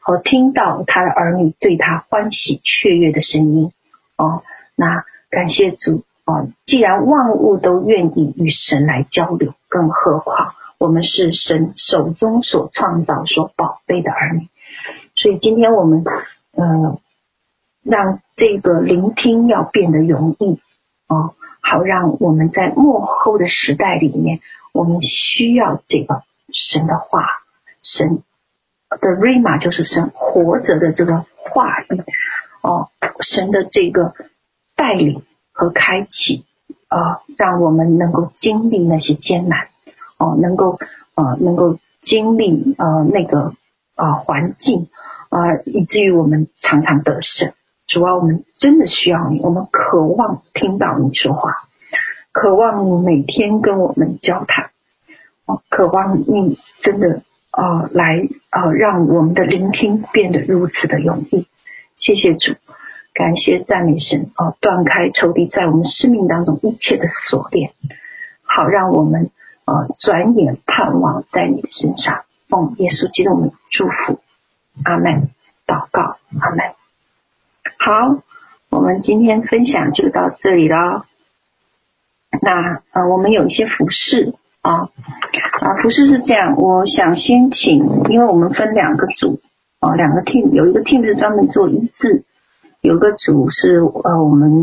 Speaker 2: 和听到他的儿女对他欢喜雀跃的声音？哦，那感谢主哦！既然万物都愿意与神来交流，更何况？我们是神手中所创造、所宝贝的儿女，所以今天我们呃，让这个聆听要变得容易哦，好让我们在末后的时代里面，我们需要这个神的话，神的 Rhema 就是神活着的这个话语哦，神的这个带领和开启啊、让我们能够经历那些艰难。哦，能够呃，能够经历呃那个啊、呃、环境啊、呃，以至于我们常常得胜。主要我们真的需要你，我们渴望听到你说话，渴望你每天跟我们交谈，哦，渴望你真的啊、来啊、呃，让我们的聆听变得如此的容易。谢谢主，感谢赞美神啊、断开仇敌在我们生命当中一切的锁链，好让我们。啊！转眼盼望在你的身上，奉耶稣基督的祝福，阿门。祷告，阿门。好，我们今天分享就到这里了。那呃，我们有一些服饰啊啊，服饰是这样，我想先请，因为我们分两个组啊，两个 team，有一个 team 是专门做医治，有一个组是呃我们。